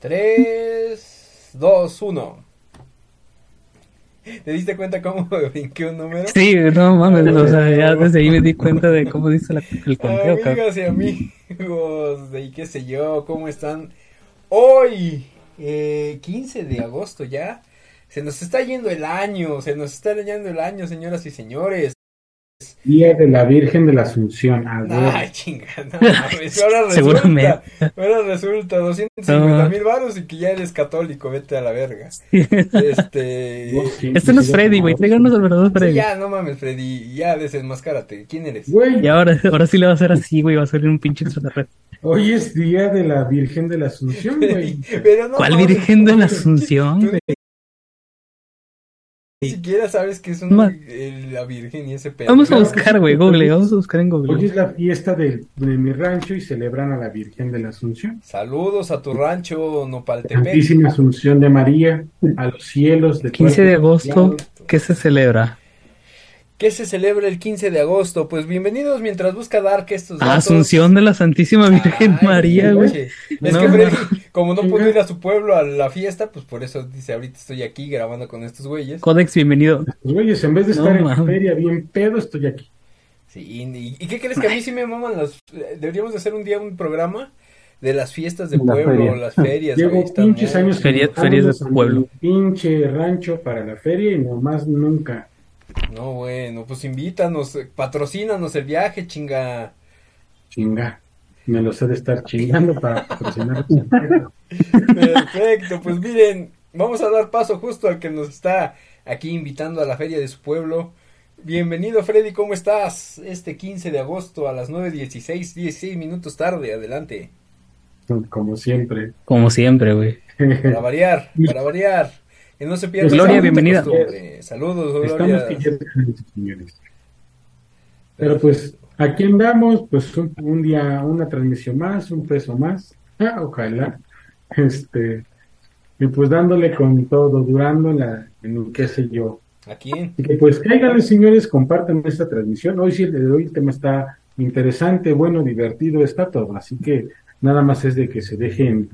3, 2, 1. ¿Te diste cuenta cómo brinqué un número? Sí, no mames, o sea, ya desde ahí me di cuenta de cómo dice la, el conteo. Amigas y amigos, de qué sé yo, ¿cómo están? Hoy, eh, 15 de agosto ya, se nos está yendo el año, se nos está yendo el año, señoras y señores. Día de la Virgen de la Asunción. A ver. Ay, chingada, no ahora resulta, Seguramente. ahora resulta 250 mil varos y que ya eres católico, vete a la verga. Este... Vos sí, Este no es Freddy, güey, tráiganos al verdadero Sí, Freddy. ya, no mames, Freddy, ya desenmascárate, ¿quién eres? Güey, Y ahora, ahora sí le va a hacer así, güey, va a salir un pinche extraterrestre. hoy es Día de la Virgen de la Asunción, güey. Pero no ¿Cuál Virgen de la tú Asunción, ni siquiera sabes que es un, Ma- el- la Virgen y ese pedo. Vamos a buscar, güey, Google, vamos a buscar en Hoy Google. es la fiesta de, de mi rancho y celebran a la Virgen de la Asunción. Saludos a tu rancho Nopaltepec. Santísima Asunción de María, a los cielos de 15 de agosto. ¿qué se celebra? ¿Qué se celebra el 15 de agosto? Pues bienvenidos mientras busca Dark estos datos. Asunción de la Santísima Virgen Ay, María, güey. Es No, que no. Freddy, como no pudo ir a su pueblo a la fiesta, pues por eso dice, ahorita estoy aquí grabando con estos güeyes. Codex, bienvenido. Güeyes, en vez de No, estar en la feria bien pedo, estoy aquí. Sí, y, ¿y qué crees que a mí sí me maman las... Deberíamos de hacer un día un programa de las fiestas de La pueblo, feria. las ferias. Llevo pinches años Feria- ferias de pueblo. pinche rancho para la feria y nomás nunca. No, bueno, pues invítanos, eh, patrocínanos el viaje, chinga. Chinga. Me los he de estar chingando para patrocinar. Perfecto, pues miren, vamos a dar paso justo al que nos está aquí invitando a la feria de su pueblo. Bienvenido Freddy, ¿cómo estás? Este 15 de agosto a las 9.16, 16 minutos tarde, adelante. Como siempre. Como siempre, güey. Para variar, para variar. Que no se pierda Gloria, esa bonita bienvenida. Saludos, Estamos Gloria. que ya señores. Pero pues, aquí andamos, pues un, un día, una transmisión más, un peso más. Ah, ojalá. Este, y pues dándole con todo, durando en la, en qué sé yo. ¿A quién? Así que pues cáiganle, señores, compartan esta transmisión. Hoy sí, el hoy el tema está interesante, bueno, divertido, está todo. Así que nada más es de que se dejen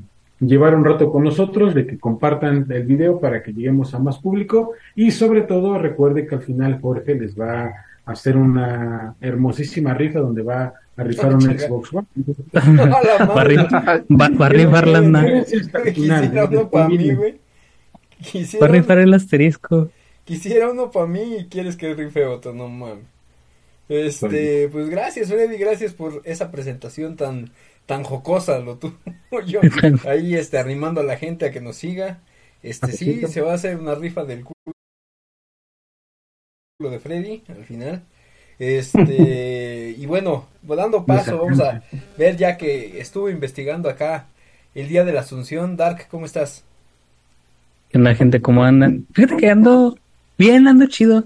llevar un rato con nosotros, de que compartan el video para que lleguemos a más público y sobre todo recuerde que al final Jorge les va a hacer una hermosísima rifa donde va a rifar un Chinga. Xbox One. Va a rifar- va- va a rifar las na- Quisiera uno para mí, güey. Va Quisiera, a rifar el asterisco. quisiera uno para mí y quieres que rife otro, no mames. Este, pues gracias, Freddy, gracias por esa presentación tan tan jocosa, lo tuyo. Yo ahí este animando a la gente a que nos siga. Este sí, se va a hacer una rifa del culo de Freddy al final. Este, y bueno, dando paso, vamos a ver ya que estuve investigando acá el día de la Asunción. Dark, ¿cómo estás? Que la gente cómo andan. Fíjate que ando bien, ando chido.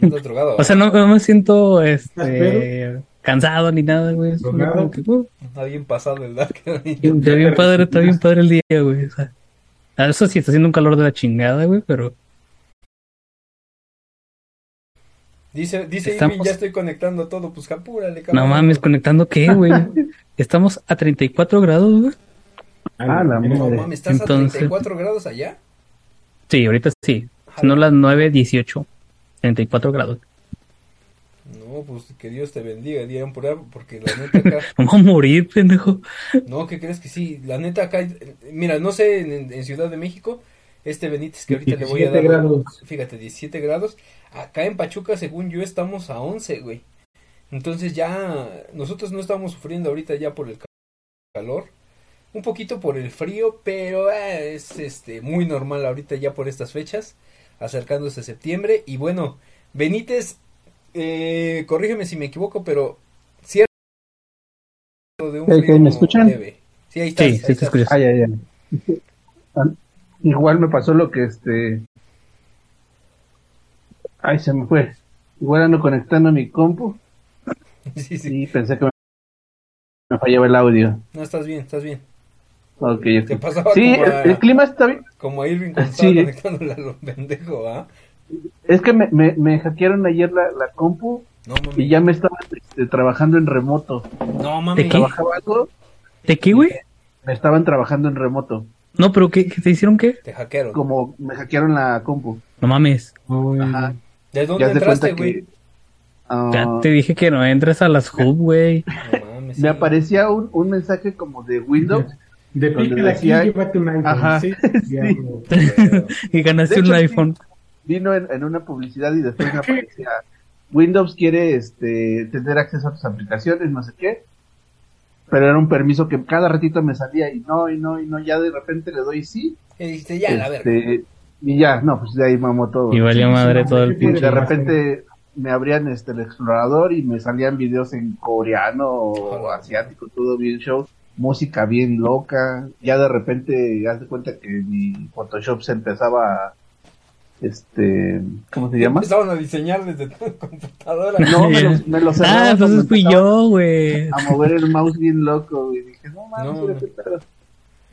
¿No estás drogado? O sea, no, no me siento ¿Estás este cansado ni nada, güey. Uh, Está bien pasado el Dark. Está bien padre, está bien padre el día, güey. O sea, ah, eso sí, está haciendo un calor de la chingada, güey, pero Dice, dice Estamos- ya estoy conectando todo, pues apúrale, no cabrón. mames, conectando qué, güey. Estamos a 34 grados, güey. Ah, la No madre. mames, ¿estás Entonces- a 34 grados allá? Sí, ahorita sí. No las 9, 18. 34 grados. No, pues que Dios te bendiga, dirán por ahí, porque la neta acá, Vamos a morir, pendejo. no, ¿qué crees que sí? La neta acá, mira, no sé, en, en Ciudad de México, este Benítez que ahorita le voy a 17 dar, grados. fíjate, 17 grados, acá en Pachuca, según yo, estamos a 11, güey. Entonces ya, nosotros no estamos sufriendo ahorita ya por el ca- calor, un poquito por el frío, pero eh, es este muy normal ahorita ya por estas fechas, acercándose septiembre, y bueno, Benítez, eh, corrígeme si me equivoco, pero cierto de un ¿Eh, frío que me escuchan? leve. Sí, ahí estás, Sí, ahí sí te escuchas. Ah, ya, ya. Igual me pasó lo que este. Ay, se me fue. Igual ando conectando mi compu Sí, sí. y pensé que me, me fallaba el audio. No, estás bien, estás bien. Ok, Te ok. pasaba Sí, como el, a, el clima está bien. como a Irving cuando Sí. estaba conectándole a lo pendejo, ¿ah? Es que me, me, me hackearon ayer la, la compu No y ya me estaba este, trabajando en remoto. No mami. ¿De qué? Trabajaba algo ¿De qué, güey? Me estaban trabajando en remoto. No, pero ¿qué, te hicieron qué? Te hackearon. Como me hackearon la compu. No mames. Uy, Ajá. ¿De dónde Ya entraste, güey? que. ah, Ya te dije que no entres a las hub, güey. No mames. me sí. aparecía un, un mensaje como de Windows. De aquí, decía- llévate un iPhone. Ajá. Sí, y ganaste hecho, un sí. Vino en, en una publicidad y después me aparecía Windows quiere este tener acceso a tus aplicaciones, no sé qué. Pero era un permiso que cada ratito me salía y no, y no, y no, ya de repente le doy sí. Y dijiste, ya, la verga. este, y ya, no, pues de ahí mamó todo. Y valió Sí, madre sí, todo el pinche. de repente me abrían este el explorador y me salían videos en coreano o asiático, todo bien show, música bien loca, ya de repente ya de cuenta que mi Photoshop se empezaba a, este, ¿cómo se llama? Empezaban a diseñar desde tu computadora. No, me lo, me lo cerraba Ah, eso fui yo, güey. A mover el mouse bien loco y dije, no mames, No. qué pedo.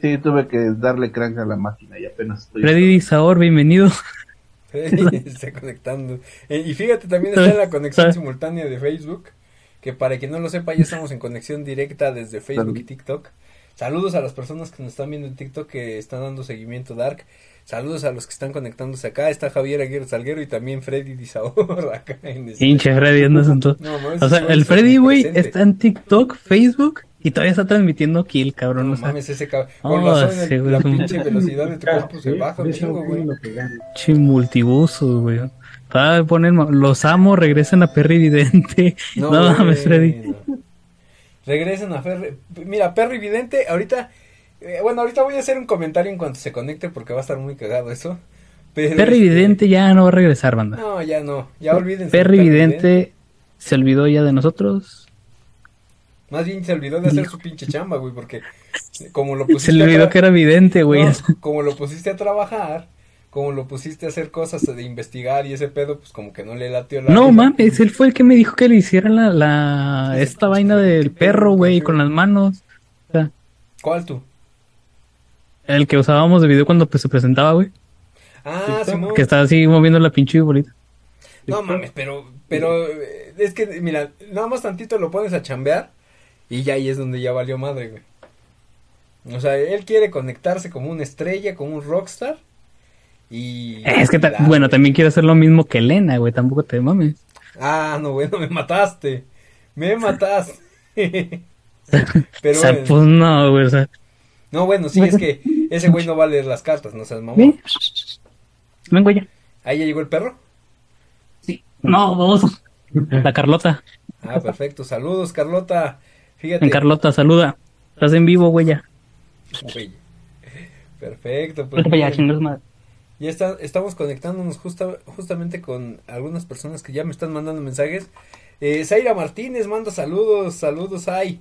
Sí, tuve que darle crank a la máquina y apenas estoy. Freddy Saor, bienvenido. está conectando. Eh, y fíjate, también está en la conexión simultánea de Facebook. Que para quien no lo sepa, ya estamos en conexión directa desde Facebook y TikTok. Saludos a las personas que nos están viendo en TikTok que están dando seguimiento Dark. Saludos a los que están conectándose acá. Está Javier Aguirre Salguero y también Freddy Disaor acá en este- Pinche Freddy, andas en todo. No, mames, O sea, el Freddy, güey, está en TikTok, Facebook y todavía está transmitiendo Kill, cabrón. No o sea, mames, ese cabrón. Oh, razón, sí, la pinche velocidad de tu cuerpo se baja un chingo, güey. lo que gana. pinche multibusos, güey. Todavía ponen, los amo, regresan a Perry Vidente. No, mames, Freddy. no. Regresen a Ferry. Mira, Perry Vidente, ahorita. Eh, bueno, ahorita voy a hacer un comentario en cuanto se conecte porque va a estar muy cagado eso. Pero, Perry este, Vidente ya no va a regresar, banda. No, ya no. Ya olvídense. Perry de Vidente se olvidó ya de nosotros. Más bien se olvidó de hacer su pinche chamba, güey, porque como lo Se pusiste. le a olvidó que era vidente, güey. No, como lo pusiste a trabajar, como lo pusiste a hacer cosas de investigar y ese pedo, pues como que no le latió la. No vida. mames, él fue el que me dijo que le hiciera la, la esta vaina del perro, güey, con las manos. O sea, ¿Cuál tú? El que usábamos de video cuando pues, se presentaba, güey. Ah, Simón. Que estaba así moviendo la pinche bolita. No mames, pero, pero eh, es que, mira, nada más tantito lo pones a chambear y ya ahí es donde ya valió madre, güey. O sea, él quiere conectarse como una estrella, como un rockstar y... Es que, ta- bueno, también quiere hacer lo mismo que Elena, güey, tampoco te mames. Ah, no, bueno, me mataste, me mataste. pero, o sea, pues no, güey, o sea. No, bueno, sí, es que ese güey no va a leer las cartas, no seas mamón. Vengo ya. Ahí ya llegó el perro. Sí. No, vamos. La Carlota. Ah, perfecto, saludos, Carlota. Fíjate. En Carlota, saluda. Estás en vivo, güey. Perfecto, pues. Ya está, estamos conectándonos justa, justamente con algunas personas que ya me están mandando mensajes. Eh, Zaira Martínez manda saludos, saludos, ay.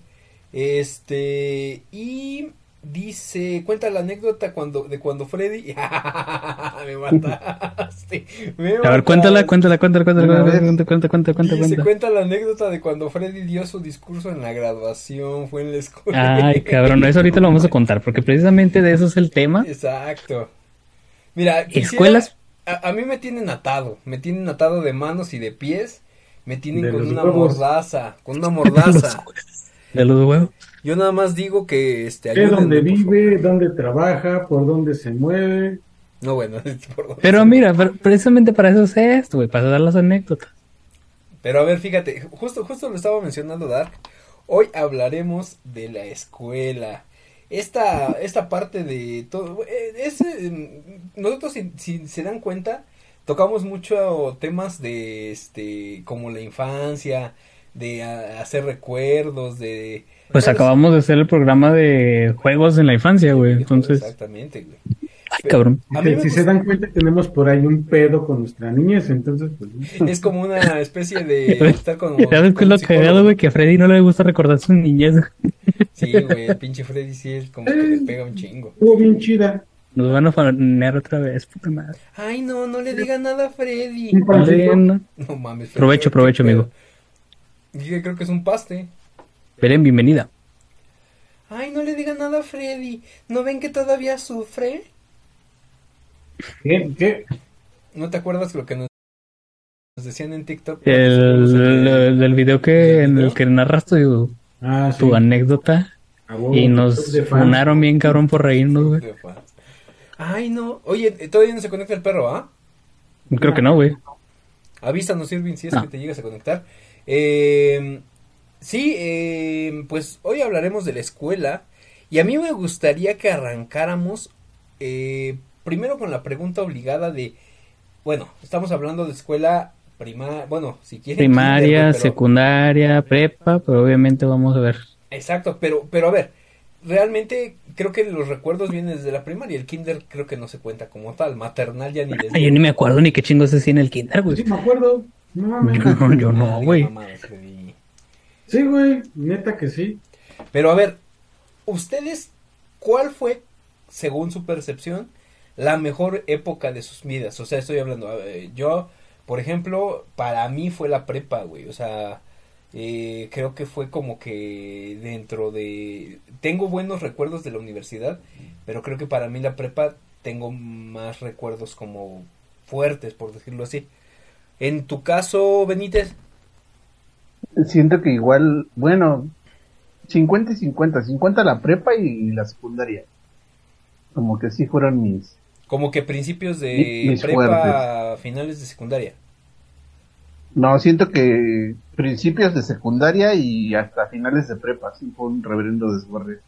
Este, y dice, cuenta la anécdota cuando de cuando Freddy... me mataste. me A ver, mataste. cuéntala, cuéntala, cuéntala, cuéntala, cuéntala, cuéntala, cuéntala, cuéntala, cuéntala, Dice, cuenta la anécdota de cuando Freddy dio su discurso en la graduación, fue en la escuela. Ay, cabrón, eso ahorita lo vamos a contar, porque precisamente de eso es el tema. Exacto. Mira, quisiera- Escuelas. A, a mí me tienen atado, me tienen atado de manos y de pies, me tienen De con una huevos. mordaza, con una mordaza. De los huevos. Yo nada más digo que este ayúdenme, por vive, dónde trabaja, por dónde se mueve. No, bueno, por dónde Pero se- mira, pre- precisamente para eso es esto, güey, para dar las anécdotas. Pero a ver, fíjate, justo justo lo estaba mencionando Dark. Hoy hablaremos de la escuela. Esta esta parte de todo es eh, nosotros si, si se dan cuenta tocamos mucho temas de este como la infancia, de a- hacer recuerdos, de Pues acabamos de hacer el programa de juegos en la infancia, güey, entonces... Exactamente, güey. Ay, cabrón. A mí si gusta- se dan cuenta, tenemos por ahí un pedo con nuestra niñez, entonces, pues, Es como una especie de estar con. ¿Sabes qué es lo cagado, güey? Que a Freddy no le gusta recordar su niñez. Sí, güey, el pinche Freddy sí es como que le pega un chingo. estuvo bien chida. Nos van a fanear otra vez, puta madre. Ay, no, no le diga nada a Freddy. Pancito. Belén, No mames. Freddy, Provecho, provecho, pedo. Creo que es un paste. Belén, bienvenida. Ay, no le diga nada a Freddy. ¿No ven que todavía sufre? ¿Qué? ¿Qué? ¿No te acuerdas lo que nos nos decían en TikTok? El, el- del video que, ¿Del en video? el que narras tu, Ah, sí. tu anécdota. y nos funaron bien cabrón por reírnos, güey. Ay, no. Oye, todavía no se conecta el perro, ¿ah? Creo que no, güey. Avísanos, Irving, si es que te llegas a conectar. Eh, sí, eh, pues hoy hablaremos de la escuela. Y a mí me gustaría que arrancáramos eh, primero con la pregunta obligada de, bueno, estamos hablando de escuela primaria, bueno, si quieren. Primaria, secundaria, prepa, pero obviamente vamos a ver. Exacto, pero, pero a ver, realmente creo que los recuerdos vienen desde la primaria. El kinder creo que no se cuenta como tal. Maternal ya ni. Ay, yo ni me acuerdo ni qué chingos es en el kinder, güey. Sí, me acuerdo. No, yo no, güey. Sí, güey, neta que sí. Pero a ver, ¿ustedes cuál fue, según su percepción, la mejor época de sus vidas? O sea, estoy hablando, yo, por ejemplo, para mí fue la prepa, güey. O sea, eh, creo que fue como que dentro de... Tengo buenos recuerdos de la universidad, pero creo que para mí la prepa tengo más recuerdos como fuertes, por decirlo así. En tu caso, Benítez. Siento que igual, bueno, 50 y 50, 50 la prepa y la secundaria. Como que sí fueron mis... Como que principios de prepa, finales de secundaria. No, siento que principios de secundaria y hasta finales de prepa, sí fue un reverendo desguarde.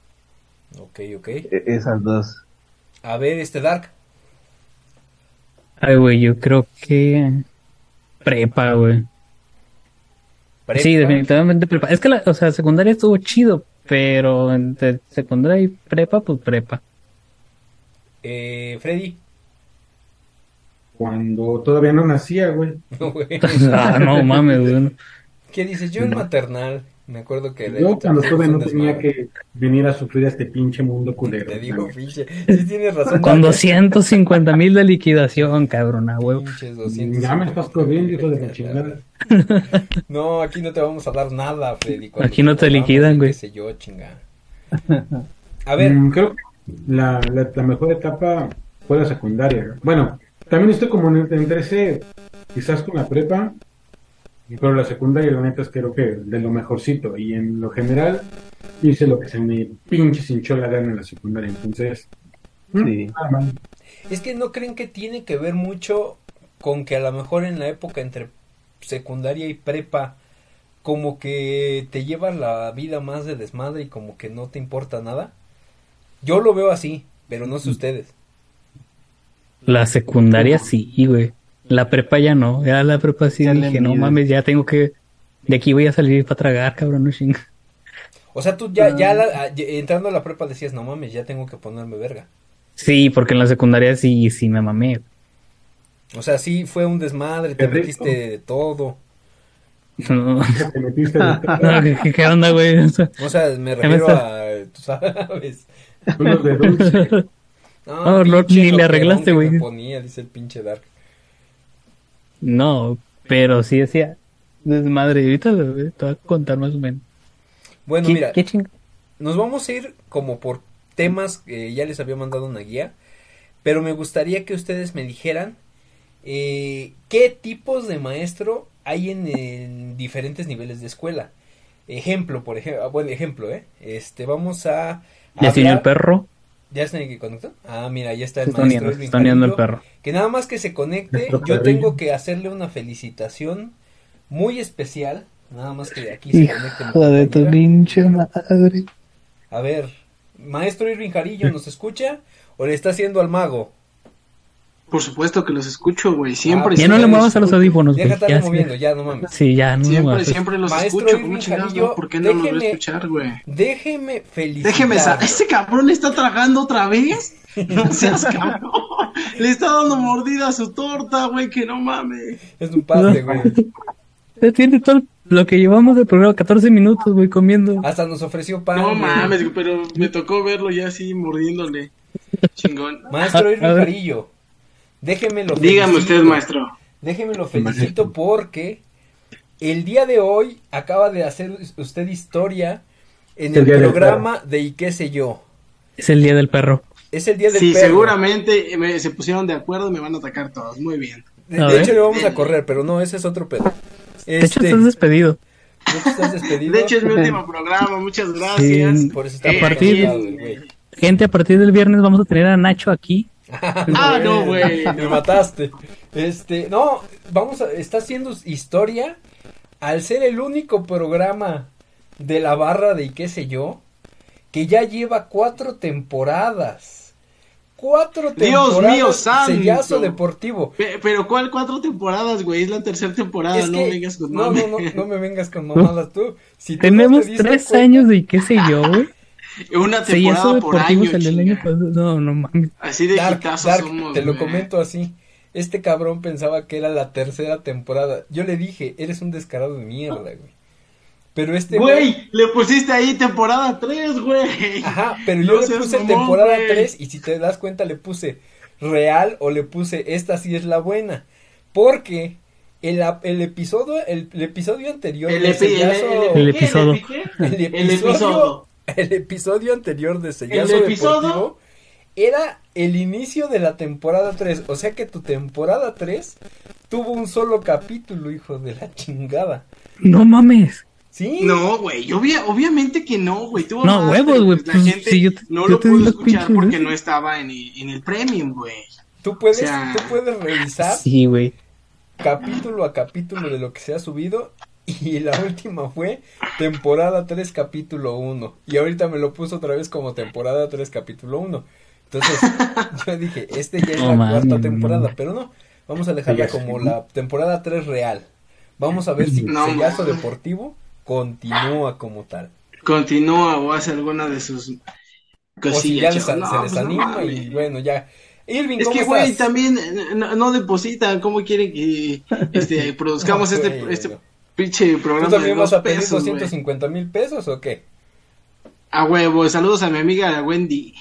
Ok, ok. E, esas dos. A ver, este Dark. Ay, güey, yo creo que prepa, güey. Sí, definitivamente prepa. Es que la, o sea, secundaria estuvo chido, pero entre secundaria y prepa, pues prepa. Eh, Freddy cuando todavía no nacía, güey. No, güey. ah, no mames, güey. ¿Qué dices? Yo en maternal, me acuerdo que... Yo cuando todavía no tenía que venir a sufrir a este pinche mundo culero. Te digo, pinche, sí tienes razón. Con 250 mil de liquidación, cabrón, a huevo. Ya me estás corriendo, hijo de la chingada. No, aquí no te vamos a dar nada, Freddy. Aquí no te liquidan, güey. Qué sé yo, chinga. A ver. Mm, creo que la, la, la mejor etapa fue la secundaria. Bueno, también estoy como entre ese, quizás con la prepa, pero la secundaria, la neta es que creo que de lo mejorcito. Y en lo general, hice lo que se me pinche hinchó la gana en la secundaria. Entonces, sí. Es que no creen que tiene que ver mucho con que a lo mejor en la época entre secundaria y prepa, como que te llevas la vida más de desmadre y como que no te importa nada. Yo lo veo así, pero no sé ustedes. La secundaria sí, güey. La prepa ya no. Ya la prepa sí dije, no mames, ya tengo que. De aquí voy a salir para tragar, cabrón, no chinga. O sea, tú ya, ya ah, entrando a la prepa decías, no mames, ya tengo que ponerme verga. Sí, porque en la secundaria sí, sí me mamé. O sea, sí fue un desmadre, te metiste de todo. No. ¿Te metiste de todo? ¿qué, onda, güey? O sea, me refiero a, tú sabes. Unos de dulce. No, no, ni le arreglaste, güey. ponía, dice el pinche Dark. No, pero sí decía desmadre. Ahorita te voy a contar más o menos. Bueno, mira, nos vamos a ir como por temas que ya les había mandado una guía, pero me gustaría que ustedes me dijeran eh, qué tipos de maestro hay en, diferentes niveles de escuela. Ejemplo, por ejemplo, ah, buen ejemplo, ¿eh? Este, vamos a... ¿Ya el perro? ¿Ya está en que conectó? Ah, mira, ya está el maestro está el perro. Que nada más que se conecte, yo tengo que hacerle una felicitación muy especial. Nada más que de aquí se conecte. Hijo de tu pinche madre. A ver, maestro Irving Jarillo, ¿nos escucha o le está haciendo al mago? Por supuesto que los escucho, güey. Siempre. Ah, ya no le muevas a los audífonos. Deja estar moviendo, ya, no mames. Sí, ya, no Siempre, siempre los escucho. ¿Cómo chingados ¿Por qué no los voy a escuchar, güey? Déjeme felicitar. Déjeme. ¿Este cabrón le está tragando otra vez? No seas cabrón. le está dando mordida a su torta, güey. Que no mames. Es un padre, güey. Se tiene todo lo que llevamos de programa, 14 minutos, güey, comiendo. Hasta nos ofreció pan. No mames, pero me tocó verlo ya así mordiéndole. Chingón. Maestro Irving Jarillo. Déjeme lo Dígame usted, maestro. Déjeme lo felicito porque el día de hoy acaba de hacer usted historia en el, programa de y qué sé yo. Es el día del perro. Es el día del perro. Sí, seguramente se pusieron de acuerdo y me van a atacar todos. Muy bien. De, hecho, le vamos a correr, pero no, ese es otro pedo. De hecho, este, estás despedido. ¿No te estás despedido? De hecho, es mi último programa, muchas gracias. Sí. Por eso está A partir de-. Gente, a partir del viernes vamos a tener a Nacho aquí. Ah, no, güey. Me mataste. Este, no, vamos a, está haciendo historia al ser el único programa de la barra de y qué sé yo, que ya lleva cuatro temporadas. Cuatro Dios temporadas. mío, santo. Sellazo deportivo. Pe- Pero ¿cuál cuatro temporadas, güey? Es la tercera temporada, Es no que- vengas con no, mames. no, no, no me vengas con mamadas tú. Si tú Tenemos no te diste tres cuenta- años de qué sé yo, güey. Una temporada por año, el año. No, no mames. Así de Dark, Dark, somos, te lo comento así. Este cabrón pensaba que era la tercera temporada. Yo le dije, eres un descarado de mierda, güey. Pero este Güey, le pusiste ahí temporada 3, güey. Ajá, pero No yo le puse mamón, temporada güey. 3 y si te das cuenta le puse real o le puse esta sí es la buena. Porque el, el episodio el, el episodio anterior El, epi- el, episodio. ¿El episodio. el episodio anterior de Sellazo El episodio- Deportivo era el inicio de la temporada 3, o sea que tu temporada 3 tuvo un solo capítulo, hijo de la chingada. No mames. ¿Sí? No, güey, obvia- obviamente que no, güey. No, huevos, güey, La pues, gente si yo te- no yo lo pudo escuchar pinches, porque ¿eh? no estaba en el, en el premium, güey. Tú puedes O sea- tú puedes revisar Sí, güey. capítulo a capítulo de lo que se ha subido y la última fue temporada 3 capítulo 1 y ahorita me lo puso otra vez como temporada 3 capítulo 1 entonces yo dije este ya es la cuarta temporada pero no. Vamos a dejarla como la temporada 3 real. Vamos a ver si No, Sellazo. Deportivo continúa como tal. Continúa o hace alguna de sus o si cosillas. ya les- chavo. No, se les pues no anima y bueno ya. Irving Es ¿cómo que, güey, también eh, no, no depositan. ¿Cómo quieren que este, produzcamos No, este, este no. pinche ¿Tú programa de también vas dos a pedir pesos, güey? 250 mil pesos o qué? A huevo, saludos a mi amiga Wendy.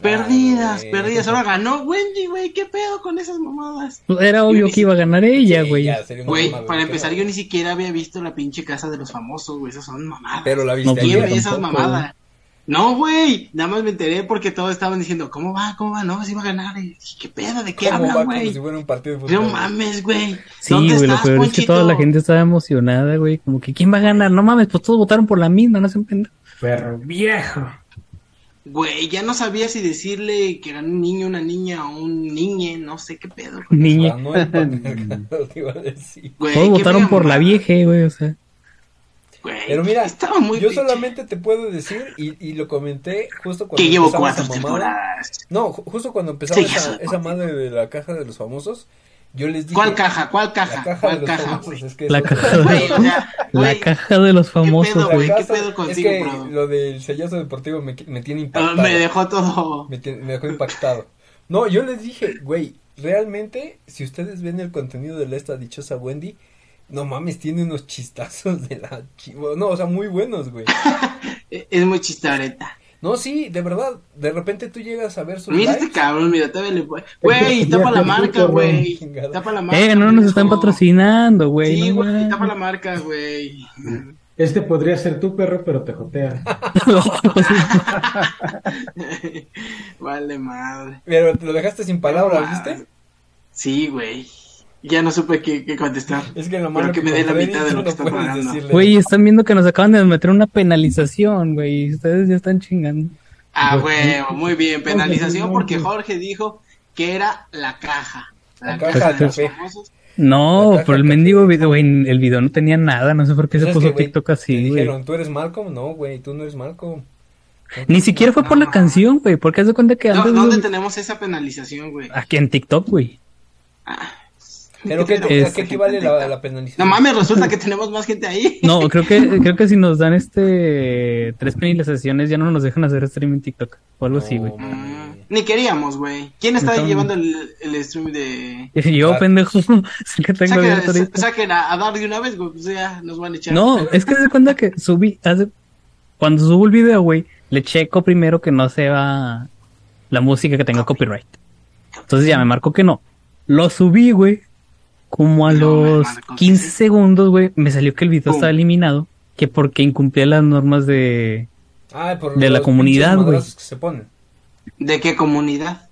Perdidas, güey. perdidas. Ahora ganó Wendy, güey. ¿Qué pedo con esas mamadas? Pues Era obvio que iba a ganar ella, güey. para ¿qué empezar, no? yo ni siquiera había visto la pinche casa de los famosos, güey. Esas son mamadas. Pero la No, viste pues, ¿Quién ve esas mamadas? No, güey. Nada más me enteré porque todos estaban diciendo, ¿cómo va? ¿Cómo va? No, se iba a ganar. Y dije, ¿Qué pedo? ¿De qué ¿Cómo va? hablan, Como güey? si fuera un partido de No fútbol. mames, güey. Sí, ¿Dónde güey, lo peor es que toda la gente estaba emocionada, güey. Como que, ¿quién va a ganar? No mames, pues todos votaron por la misma, no se pendejo. Perro viejo. Güey, ya no sabía si decirle que era un niño, una niña o un niñe, no sé qué pedo. güey. Niña. Ganó el patriarcado, te iba a decir. Güey, Todos votaron por la vieja, güey, o sea. Güey, Pero mira, estaba muy yo pinche. solamente te puedo decir, y, y lo comenté justo cuando que llevo cuatro temporadas. No, ju- justo cuando empezaba Sí, esa, esa madre de la caja de los famosos, yo les dije... ¿Cuál caja? ¿Cuál La caja? caja de ¿Cuál los caja, famosos, es que La caja de Güey, o sea, La caja de los famosos, pedo, güey. ¿Qué casa- pedo contigo, es que bro? lo del sellazo deportivo me, me tiene ah, impactado. me dejó todo. Me, tiene- me dejó impactado. No, yo les dije, güey, realmente, si ustedes ven el contenido de esta dichosa Wendy, no mames, tiene unos chistazos de la chivo. No, o sea, muy buenos, güey. Es muy chistareta. No, sí, de verdad, de repente tú llegas a ver sus Mira este cabrón, mira, todavía le Güey, tapa la marca, güey. Tapa la marca. Eh, no nos están patrocinando, güey. Sí, güey, tapa la marca, güey. Este podría ser tu perro, pero te jotea. vale, madre. Pero te lo dejaste sin palabras, ¿viste? Sí, güey. Ya no supe qué, qué contestar. Es que lo Pero malo que me dé la mitad de lo que está pagando. Güey, están viendo que nos acaban de meter una penalización, güey. Ustedes ya están chingando. Ah, huevo, muy bien. Penalización porque Jorge dijo que era la caja. La, La caja, caja de los famosos. No, por el mendigo video, güey. El video no tenía nada. No sé por qué se ¿Sabes puso güey? TikTok Te así, güey. dijeron, ¿tú eres Malcolm? No, güey, tú no eres Malcolm. Ni siquiera fue por la canción, güey. Porque haz de cuenta que No, antes. ¿Dónde güey, tenemos esa penalización, güey? Aquí en TikTok, güey. Ah, ¿Pero qué, a qué equivale la, la penalización? No mames, resulta que tenemos más gente ahí. No, creo que creo que si nos dan este tres penalizaciones ya no nos dejan hacer stream en TikTok o algo así, güey. Mm. Ni queríamos, güey. ¿Quién está Entonces- llevando el, el stream de...? Yo, pendejo, que tengo Saquen, saquen a, a dar de una vez, güey. Pues ya nos van a echar. No, es que se cuenta que subí, hace, cuando subo el video, güey, le checo primero que no sea la música que tenga copyright. Entonces ya me marcó que no. Lo subí, güey. Como a No, los que 15 sí. segundos, güey, me salió que el video Pum. estaba eliminado. Que porque incumplía las normas de... Ah, por de la comunidad, güey. madrazos que se ponen. ¿De qué comunidad?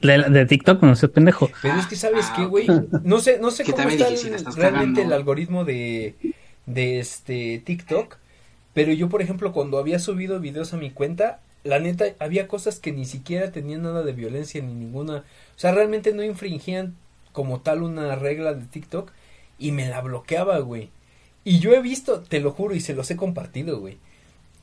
De, de TikTok, no sé, pendejo. Pero es que sabes Ah, qué, güey, no sé, no sé Que cómo también está el- realmente cagando. el algoritmo de, de este TikTok, pero yo por ejemplo cuando había subido videos a mi cuenta, la neta había cosas que ni siquiera tenían nada de violencia ni ninguna, o sea, realmente no infringían como tal una regla de TikTok y me la bloqueaba, güey. Y yo he visto, te lo juro y se los he compartido, güey.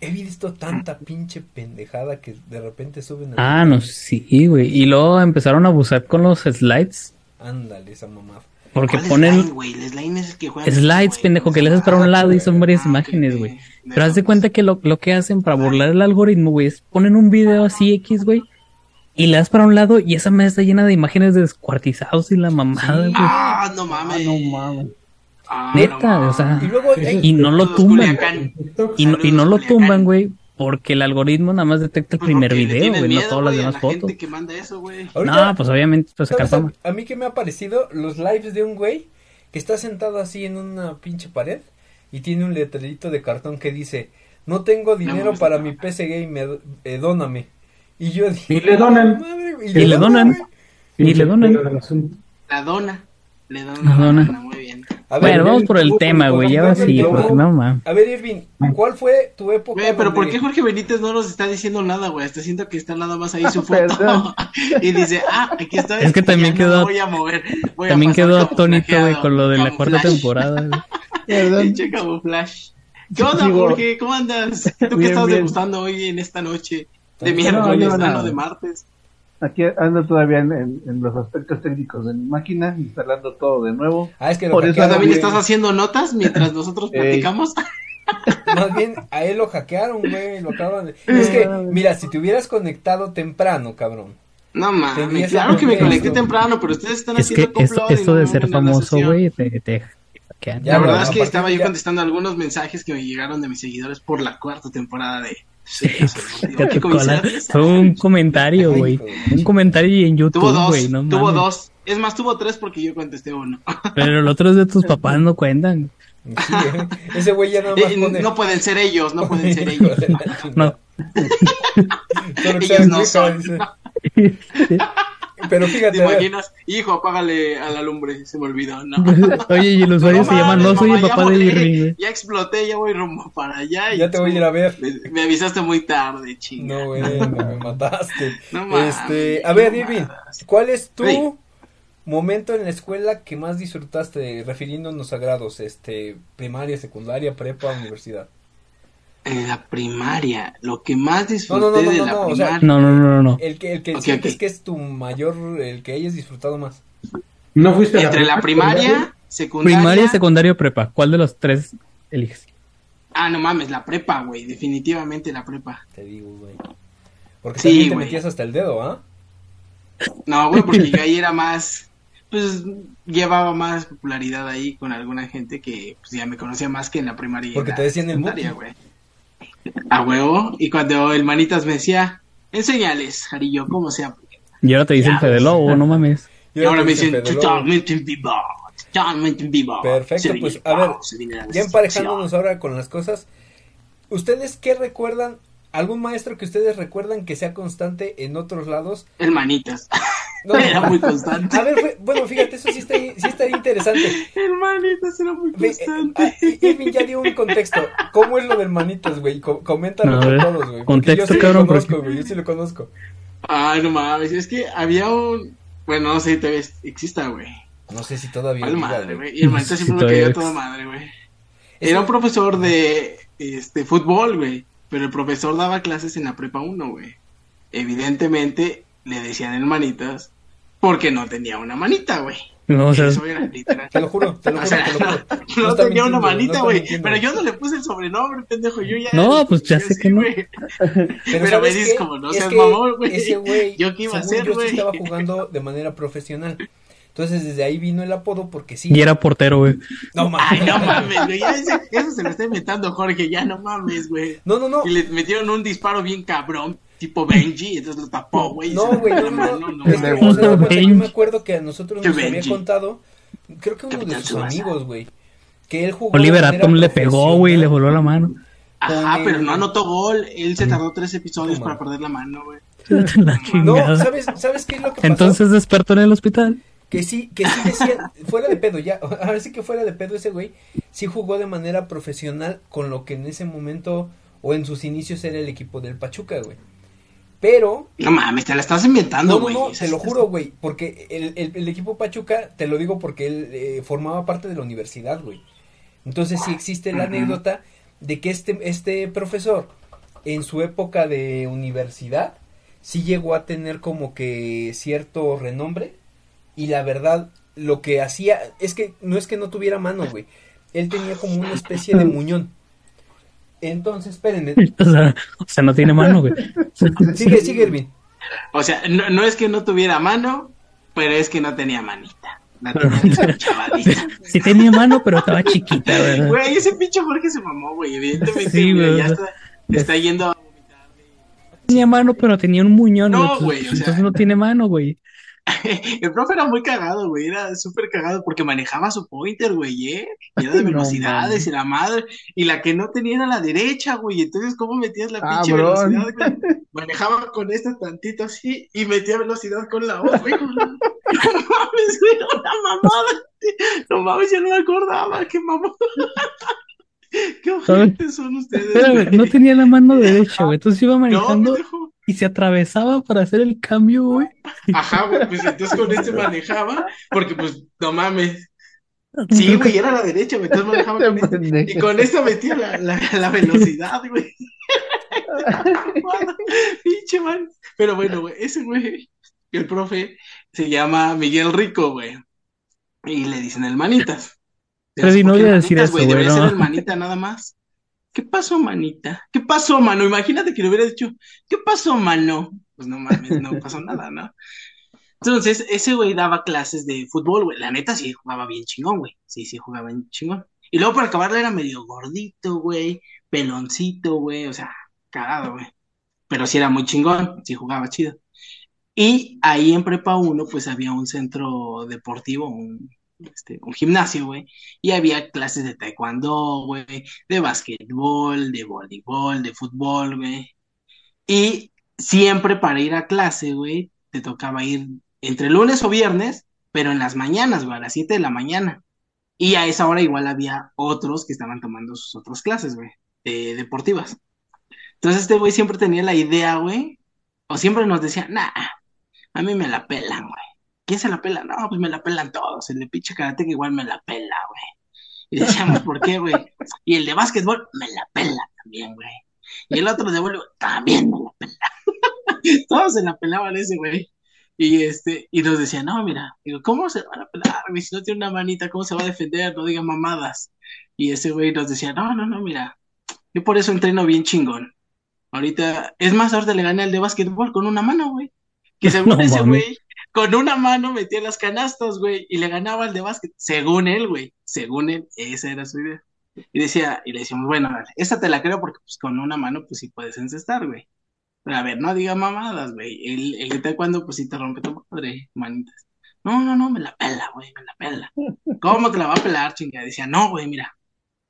He visto tanta pinche pendejada que de repente suben al- Ah, no, sí, güey. Y luego empezaron a abusar con los slides. Ándale, esa mamá. Porque ¿Cuál ponen slime, güey? El slime es el que juega. slides, pendejo, que le haces para un lado y son varias Ah, imágenes, güey. Pero haz de cuenta que lo, lo que hacen para burlar el algoritmo, güey, es ponen un video así X, güey, y le das para un lado y esa mesa está llena de imágenes de descuartizados y la mamada. Ah, no mames. No mames. Ah, Neta, no o sea, Y luego y no lo tumban. Y no, y no lo tumban, güey, porque el algoritmo nada más detecta el primer video, güey, no todas las demás la fotos. gente que manda eso, güey. ahorita- No, pues obviamente, pues sacar ¿Sabes fama. a, a mí que me ha parecido los lives de un güey que está sentado así en una pinche pared y tiene un letrerito de cartón que dice no tengo dinero para mi. PC Game, eh, dóname. Y yo dije, Y le donan. "Madre, güey", Y le donan. Y le donan. La dona. Le dona La dona. dona, muy bien. A ver, Bueno, vamos por el tema, güey, ya va tú, porque no, mames. a ver, Irving, ¿cuál fue tu época? Güey, pero ¿por donde- qué Jorge Benítez no nos está diciendo nada, güey? Hasta siento que está nada más ahí su foto. Perdón. y dice, ah, aquí está. Es que también no quedó- me voy a mover. voy a También pasar quedó atónito, güey, con lo de la cuarta temporada. Perdón. Pinche camuflaje. ¿Qué onda, Jorge? ¿Cómo andas? ¿Tú qué bien, estás bien. degustando hoy en esta noche? De No, miércoles, ah, nada. no, de martes. Aquí ando todavía en, en- en los aspectos técnicos de mi máquina, instalando todo de nuevo. Ah, es que lo Por eso ¿Tú hackearon, también estás haciendo notas mientras nosotros platicamos? Más bien, a él lo hackearon, güey, lo acaban de... Es que, mira, si te hubieras conectado temprano, cabrón. No mames, claro que me eso. conecté temprano, pero ustedes están Es haciendo que esto no de ser famoso, güey, te, te hackean. La verdad es que estaba yo ya- contestando algunos mensajes que me llegaron de mis seguidores por la cuarta temporada de... Sí. Fue un comentario, güey. Un comentario en Tuvo YouTube, dos, güey. No tuvo dos. Es más, tuvo tres porque yo contesté uno. Pero los otros de tus papás no cuentan. Sí, eh, ese güey ya nada más Eh, pone... No pueden ser ellos, no pueden ser ellos. No. Ellos no son. Pero ¿Te fíjate, ver, imaginas? Hijo, apágale a la lumbre, se me olvidó. No. Oye, y el usuario No se llama mames, No soy el papá de Irving. Ya exploté, ya voy rumbo para allá. y ya te voy a ir a ver. Me, me avisaste muy tarde, chinga. No, güey, me, me mataste. No mames, este, a ver, no Irving. ¿cuál es tu Sí. momento en la escuela que más disfrutaste, refiriéndonos a grados, este, primaria, secundaria, prepa, universidad? En la primaria, lo que más disfruté No, no, no, de no, la no, o sea, primaria. No, no, no, no. El que, el que Ok, sientes ok. que es tu mayor, el que hayas disfrutado más. ¿No fuiste a Entre la primaria, secundaria. Primaria, secundaria o prepa. ¿Cuál de los tres eliges? Ah, no mames, la prepa, güey. Definitivamente la prepa. Te digo, güey. Porque Sí, también te güey. metías hasta el dedo, ¿ah? No, güey, porque yo ahí era más. Pues llevaba más popularidad ahí con alguna gente que pues, ya me conocía más que en la primaria. y Porque te la decían el güey. A huevo. Y cuando el manitas me decía, enséñales, Jarillo, cómo se aplica. Y ahora te dice el Fede Lobo, no mames. Y ahora me dicen, totalmente en vivo. Totalmente en vivo. Perfecto, Se pues a ver, ya emparejándonos ahora con las cosas, ¿ustedes qué recuerdan? ¿Algún maestro que ustedes recuerdan que sea constante en otros lados? El manitas. No, Era muy constante. A ver, fue- bueno, fíjate, eso sí está, sí estaría interesante. El manitas era muy eh, constante. ah, Irving ya dio un contexto. ¿Cómo es lo del manitas, güey? Co- Coméntalo A con ver, todos, güey. porque contexto, yo sí cabrón, lo conozco, porque- güey. Yo sí lo conozco. Ay, no mames. Es que había un. Bueno, no sé si todavía exista, güey. No sé si todavía. Diga, madre, güey. Y Sí, siempre me todavía cayó ex- toda madre, güey. Era un profesor de este fútbol, güey. Pero el profesor daba clases en la prepa 1, güey. Evidentemente le decían el manitas porque no tenía una manita, güey. No, o sea, Eso era literal. Te lo juro, te lo O juro, sea, te lo juro. no, tenía una manita, güey. pero yo no le puse el sobrenombre, pendejo. Yo ya. No, pues ya sé sí, que no. güey. Pero me ¿sabes dices como, no seas mamón, güey. Ese güey, ¿Yo qué iba a hacer, yo sí güey? estaba jugando de manera profesional. Entonces desde ahí vino el apodo porque sí. y era portero, güey. No mames. Ay, no mames, güey. eso se lo está inventando Jorge. Ya no mames, güey. No, no, no. Y le metieron un disparo bien cabrón, tipo Benji, entonces lo tapó, güey. No, se güey, le no, no. mano, no, Es que, güey. o sea, de cuenta, yo Benji. me acuerdo que a nosotros nos había Benji. contado, creo que uno Capitán de sus amigos, güey, que él jugó Oliver Atom le pegó, güey, y le voló la mano. Ajá, pero no anotó gol. Él se tardó tres episodios Toma. para perder la mano, güey. La No, chingada. ¿sabes, ¿sabes qué es lo que pasó? Entonces despertó en el hospital. Que sí, que sí decía, fuera de pedo, ya, ahora sí que fuera de pedo ese güey, sí jugó de manera profesional con lo que en ese momento o en sus inicios era el equipo del Pachuca, güey. Pero No mames, te la estás inventando, no, no, güey. no, te lo juro, güey, porque el, el, el equipo Pachuca, te lo digo porque él eh, formaba parte de la universidad, güey. Entonces sí existe la anécdota de que este, este profesor, en su época de universidad, sí llegó a tener como que cierto renombre y la verdad, lo que hacía, es que no es que no tuviera mano, güey. Él tenía como una especie de muñón. Entonces, espérenme. O sea, o sea, no tiene mano, güey. Sigue, sigue, Ervin. O sea, no, no es que no tuviera mano, pero es que no tenía manita. La tenía chavadita. Sí tenía mano, pero estaba chiquita, ¿verdad? Güey, ese pinche Jorge se mamó, güey. Evidentemente, Sí, güey, ya está, está yendo a vomitar. Tenía mano, pero tenía un muñón, No, güey. güey, Entonces, o sea- entonces no tiene mano, güey. El profe era muy cagado, güey. Era súper cagado porque manejaba su pointer, güey, ¿eh? Y era de No velocidades y la madre. Y la que no tenía era la derecha, güey. Entonces, ¿cómo metías la pinche Cabrón. velocidad, güey? Manejaba con esta tantito así y metía velocidad con la otra, güey. No mames, güey, una mamada. No mames, ya no me acordaba. Qué mamón. Qué ojetes son ustedes, güey. no tenía la mano derecha, güey. Entonces iba No, manejando pendejo. Y se atravesaba para hacer el cambio, güey. Ajá, güey, pues entonces con este manejaba, porque pues, no mames. Sí, güey, era a la derecha, güey, entonces manejaba con este. Y con esta metía la, la, la velocidad, güey. Pinche man. Pero bueno, güey, ese güey, el profe, se llama Miguel Rico, güey. Y le dicen el manitas. Freddy, no ¿Por qué voy a decir manitas, eso, güey? güey, Debería no. ser el manita nada más. ¿Qué pasó, manita? ¿Qué pasó, mano? Imagínate que le hubiera dicho, ¿qué pasó, mano? Pues no mames, no pasó nada, ¿no? Entonces, ese güey daba clases de fútbol, güey. La neta sí jugaba bien chingón, güey. Sí, sí jugaba bien chingón. Y luego para acabarla era medio gordito, güey. Peloncito, güey. O sea, cagado, güey. Pero sí era muy chingón. Sí jugaba chido. Y ahí en Prepa 1, pues había un centro deportivo, un, este, un gimnasio, güey. Y había clases de taekwondo, güey. De básquetbol, de voleibol, de fútbol, güey. Y siempre para ir a clase, güey, te tocaba ir entre lunes o viernes, pero en las mañanas, güey, a las 7 de la mañana. Y a esa hora igual había otros que estaban tomando sus otras clases, güey, de- deportivas. Entonces este güey siempre tenía la idea, güey, o siempre nos decía, nah, a mí me la pelan, güey. ¿Quién se la pela? No, pues me la pelan todos. El de pinche karate que igual me la pela, güey. Y decíamos, ¿por qué, güey? Y el de básquetbol me la pela también, güey. Y el otro de voleibol también me la pela. Todos se la pelaban ese, güey. Y este, y nos decía, no, mira, digo, ¿cómo se van a pelar, güey? Si no tiene una manita, ¿cómo se va a defender? No diga mamadas. Y ese güey nos decía, no, no, no, mira, yo por eso entreno bien chingón. Ahorita, es más, ahorita le gané al de básquetbol con una mano, güey. Que según No ese güey, con una mano metía las canastas, güey, y le ganaba al de básquet. Según él, güey, según él, esa era su idea. Y decía, y le decíamos, bueno, a ver, esta te la creo porque pues con una mano, pues sí puedes encestar, güey. Pero a ver, no diga mamadas, güey. El, el de taekwondo, pues sí te rompe tu madre, manitas. No, no, no, me la pela, güey, me la pela. ¿Cómo te la va a pelar, chingada? Decía, no, güey, mira.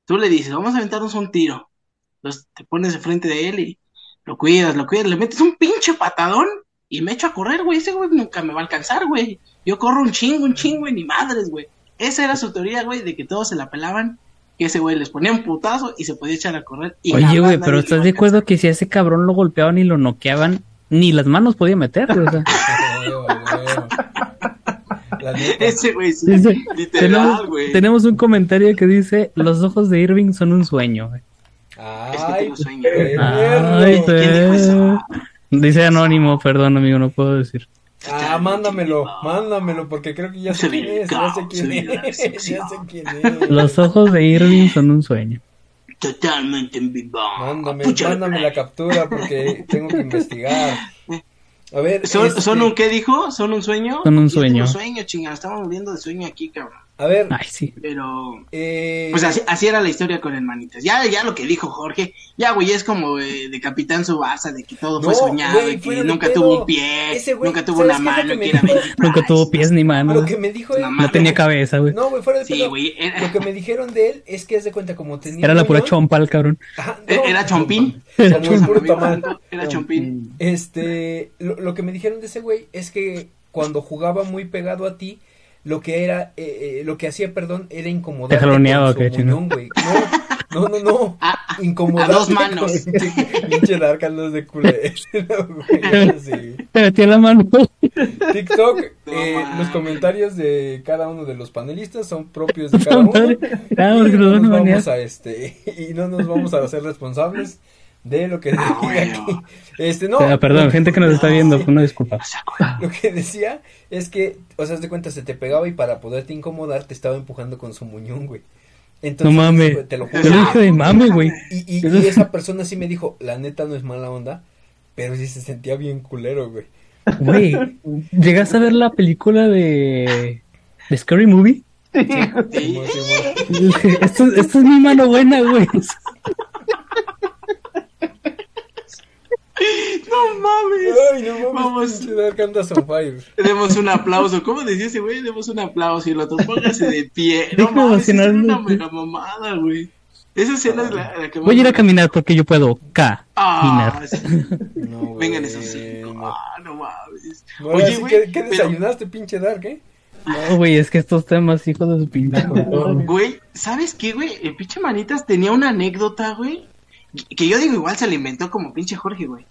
Tú le dices, vamos a aventarnos un tiro. Entonces te pones enfrente de él y lo cuidas, lo cuidas, le metes un pinche patadón y me echo a correr, güey. Ese güey nunca me va a alcanzar, güey. Yo corro un chingo, un chingo y ni madres, güey. Esa era su teoría, güey, de que todos se la pelaban, que ese güey les ponía un putazo y se podía echar a correr. Y Oye, güey, pero ¿estás de acuerdo que si a ese cabrón lo golpeaban y lo noqueaban, ni las manos podía meter, güey? O sea. Ese güey, sí, literal, tenemos, güey. tenemos un comentario que dice, los ojos de Irving son un sueño, güey. Es que Ay, tengo sueño. Ay, ¿Quién dijo eso? Dice anónimo, perdón, amigo, no puedo decir. Ah, mándamelo, mándamelo, porque creo que ya sé quién es, ya sé quién es, ya sé quién es. Los ojos de Irving son un sueño. Totalmente en vivo. Mándame, mándame la captura porque tengo que investigar. A ver, ¿Son, este, ¿Son un qué dijo? ¿Son un sueño? Son un tengo sueño. sueño, chingada. Estamos muriendo de sueño aquí, cabrón. A ver, Ay, sí. Pero. eh, Pues así, así era la historia con el manitas. Ya, ya lo que dijo Jorge, ya, güey, es como eh, de Capitán Subasa, de que todo fue soñado, güey, y que de nunca pedo. tuvo un pie, Ese güey, nunca tuvo ¿sabes una es mano, que era dijo? Nunca tuvo pies ni manos. lo que me dijo él, No tenía cabeza, güey. no, güey, fuera de Sí, pedo. güey, era, Lo que me dijeron de él es que haz de cuenta como tenía Era la pura chompa el cabrón. Ajá, no, era Chompín. Era tamal. Era Chompín. Este, lo, lo que me dijeron de ese güey es que cuando jugaba muy pegado a ti, lo que era, eh, eh, lo que hacía, perdón, era incomodar. Te jaloneaba, ¿o qué, chino? güey. No, no, no, no. A, Incomodarte a dos manos. Pinche andas de culé. Te metí en la mano. TikTok, eh, los comentarios de cada uno de los panelistas son propios de cada uno. Ah, y no nos vamos a este y no nos vamos a hacer responsables de lo que Ah, diga bueno. aquí. Este, no. Ah, perdón, gente que nos está viendo, Sí. una disculpa. Lo que decía es que, o sea, haz de cuenta, se te pegaba y para poderte incomodar te estaba empujando con su muñón, güey. Entonces, No mames. te lo juro. Yo de mame, güey. Y, y, y esa persona sí me dijo, la neta no es mala onda, pero sí se sentía bien culero, güey. Güey, ¿llegaste a ver la película de, de Scary Movie? Sí. Simón. Esto, esto es mi mano buena, güey. No mames. Ay, no mames, Vamos. pinche Dark andas on fire. Demos un aplauso. ¿Cómo decía ese güey? Demos un aplauso y el otro póngase de pie. No mames, emocionarme. una mega mamada, güey. Esa escena es la, la que Voy a ir a caminar porque yo puedo caminar. Ah, sí. No. Vengan esos cinco. no. Ah, no mames. No, Oye, güey, ¿qué pero- desayunaste, pinche Dark, eh? No, güey, es que estos temas, hijos de su pinta. Güey, ¿sabes qué, güey? El pinche Manitas tenía una anécdota, güey. Que yo digo, igual se la inventó como pinche Jorge, güey.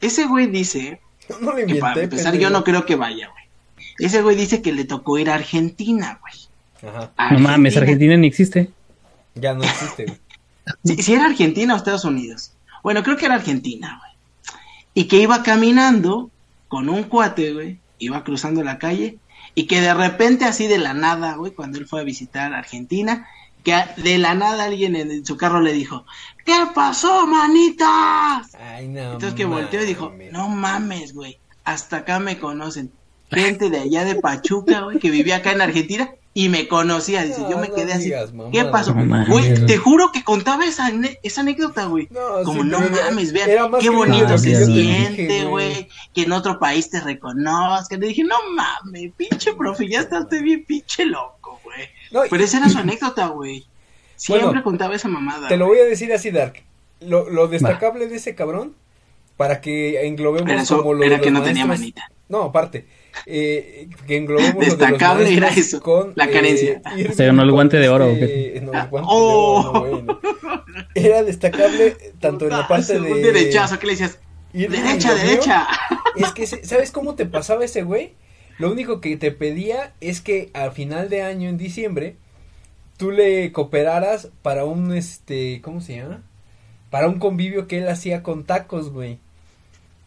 Ese güey dice, No lo que inventé, para empezar pendejo. yo no creo que vaya, güey. Ese güey dice que le tocó ir a Argentina, güey. Ajá, No mames, Argentina ni existe. ya no existe, güey. Si, si era Argentina o Estados Unidos. Bueno, creo que era Argentina, güey. Y que iba caminando con un cuate, güey. Iba cruzando la calle. Y que de repente, así de la nada, güey, cuando él fue a visitar Argentina, que de la nada alguien en, en su carro le dijo, ¿qué pasó, manitas? Ay, no Entonces que volteó y dijo, no mames, güey, hasta acá me conocen. Gente de allá de Pachuca, güey, que vivía acá en Argentina y me conocía. Dice, No, yo me no quedé así. digas. ¿Qué pasó? Güey, te juro que contaba esa, esa anécdota, güey. No, Como sí, no mames, vean, qué que bonito se siente, güey, que en otro país te reconozcan. Le dije, no mames, pinche profe, ya estás bien pinche loco, Pero esa era su anécdota, güey. Siempre Bueno, contaba esa mamada. Te lo voy a decir así, Dark. Lo, lo destacable de ese cabrón, para que englobemos Era, eso- como lo de era los que no tenía manita. No, aparte. eh, que englobemos lo de los Destacable era eso, con, la carencia. ir Se ganó el guante de oro, ¿o este- No, el guante Oh. de oro, no, bueno. Era destacable tanto en la parte de... Un derechazo, ¿qué le decías? Derecha, derecha. Es que, ¿sabes cómo te pasaba ese güey? Lo único que te pedía es que al final de año, en diciembre, tú le cooperaras para un, este, ¿cómo se llama? Para un convivio que él hacía con tacos, güey.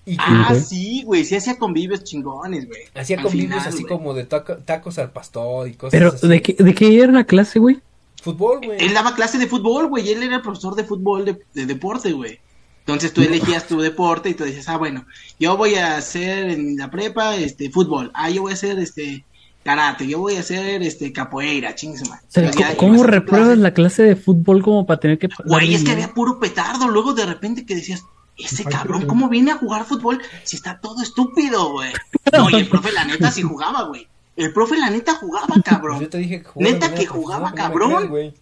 Y que Ah, güey. sí, güey, sí hacía convivios chingones, güey. hacía Al convivios final, así güey. como de taco- tacos al pastor y cosas Pero, así. ¿de qué, ¿de qué era la clase, güey? Fútbol, güey. Él daba clase de fútbol, güey, y él era el profesor de fútbol de, de deporte, güey. Entonces tú elegías tu deporte y tú dices, ah, bueno, yo voy a hacer en la prepa, este, fútbol. Ah, yo voy a hacer, este, karate. Yo voy a hacer, este, capoeira, chingues, man. O sea, ¿Cómo, repruebas clase. la clase de fútbol como para tener que Güey, es que había puro petardo. Luego de repente que decías, ese cabrón, ¿cómo viene a jugar fútbol si está todo estúpido, güey? No, y el profe, la neta, sí jugaba, güey. El profe, la neta, jugaba, Pues cabrón. yo te dije que jugaba Neta que jugaba, profesional, ¿cómo me cabrón. crees, güey?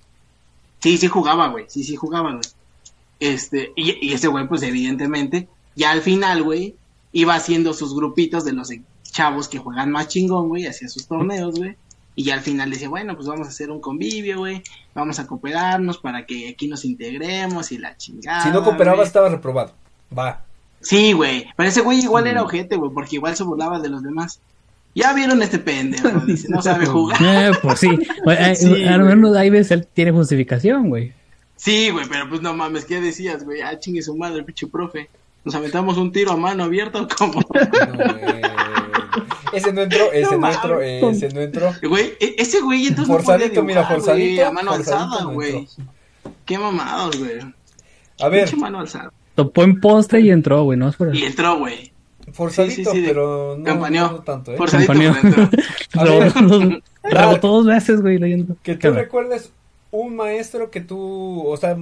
Sí, sí jugaba, güey. Sí, sí jugaba, güey. Este, y, y ese güey, pues evidentemente, ya al final, güey, iba haciendo sus grupitos de los chavos que juegan más chingón, güey, hacía sus torneos, güey. Y ya al final decía, bueno, pues vamos a hacer un convivio, güey. Vamos a cooperarnos para que aquí nos integremos y la chingada. Si no cooperaba estaba reprobado. Va. Sí, güey. Pero ese güey igual era ojete, güey, porque igual se burlaba de los demás. Ya vieron este pendejo, dice, no sabe jugar. Eh, pues sí. Güey, eh, Sí, a lo güey. menos ahí ves, él tiene justificación, güey. Sí, güey, pero pues no mames, ¿qué decías, güey? Ah, chingue su madre, el pinche profe. ¿Nos aventamos un tiro a mano abierta o cómo? No, güey. Ese no entró, ese no, No entró, ese no entró. Güey, e- ese güey entonces no Forzadito, podía mira, forzadito, güey, a mano forzadito alzada, no güey. Qué mamados, güey. A ver, Pinche mano alzada. Topó en poste y entró, güey, no es por Y entró, güey. forzadito, Sí, sí, sí, pero no, campaneó. no tanto, ¿eh? Forzadito, pero entró. Rebotó- dos veces, güey, leyendo. Que tú recuerdes un maestro que tú, o sea,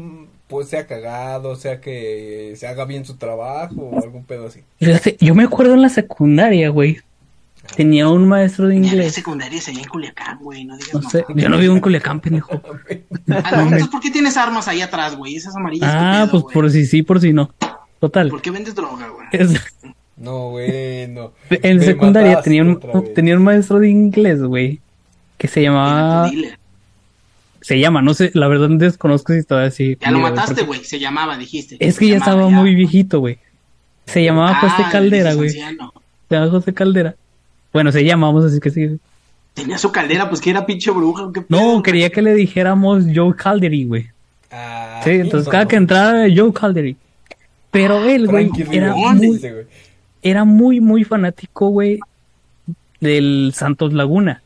pues sea cagado, sea que se haga bien su trabajo o algún pedo así. Fíjate, yo me acuerdo en la secundaria, güey. Tenía un maestro de inglés. secundarias allá en Culiacán, güey, no digas No sé, yo no vivo en Culiacán, pendejo. Ah, entonces, ¿por qué tienes armas ahí atrás, güey? Esas amarillas. ¿qué Ah, pedo, pues güey? por si sí, por si no. Total. ¿Por qué vendes droga, güey? Es- No, güey, no. en Me secundaria tenía un, tenía un maestro de inglés, güey. que se Era llamaba, tu dealer. Se llama, no sé, la verdad desconozco si todavía así. Ya lo mataste, güey. Se llamaba, dijiste. Es que ya llamaba, estaba muy viejito, güey. Se llamaba Ah, José Caldera, güey. Se llama José Caldera. Bueno, se llama, vamos a decir que sí. Tenía su caldera, pues que era pinche bruja. ¿qué pedo, No, quería que le dijéramos Joe Calderi, güey. Ah, Sí, entonces no. cada que entraba Joe Calderi. Pero él, güey, era muy, era muy, muy fanático, güey, del Santos Laguna,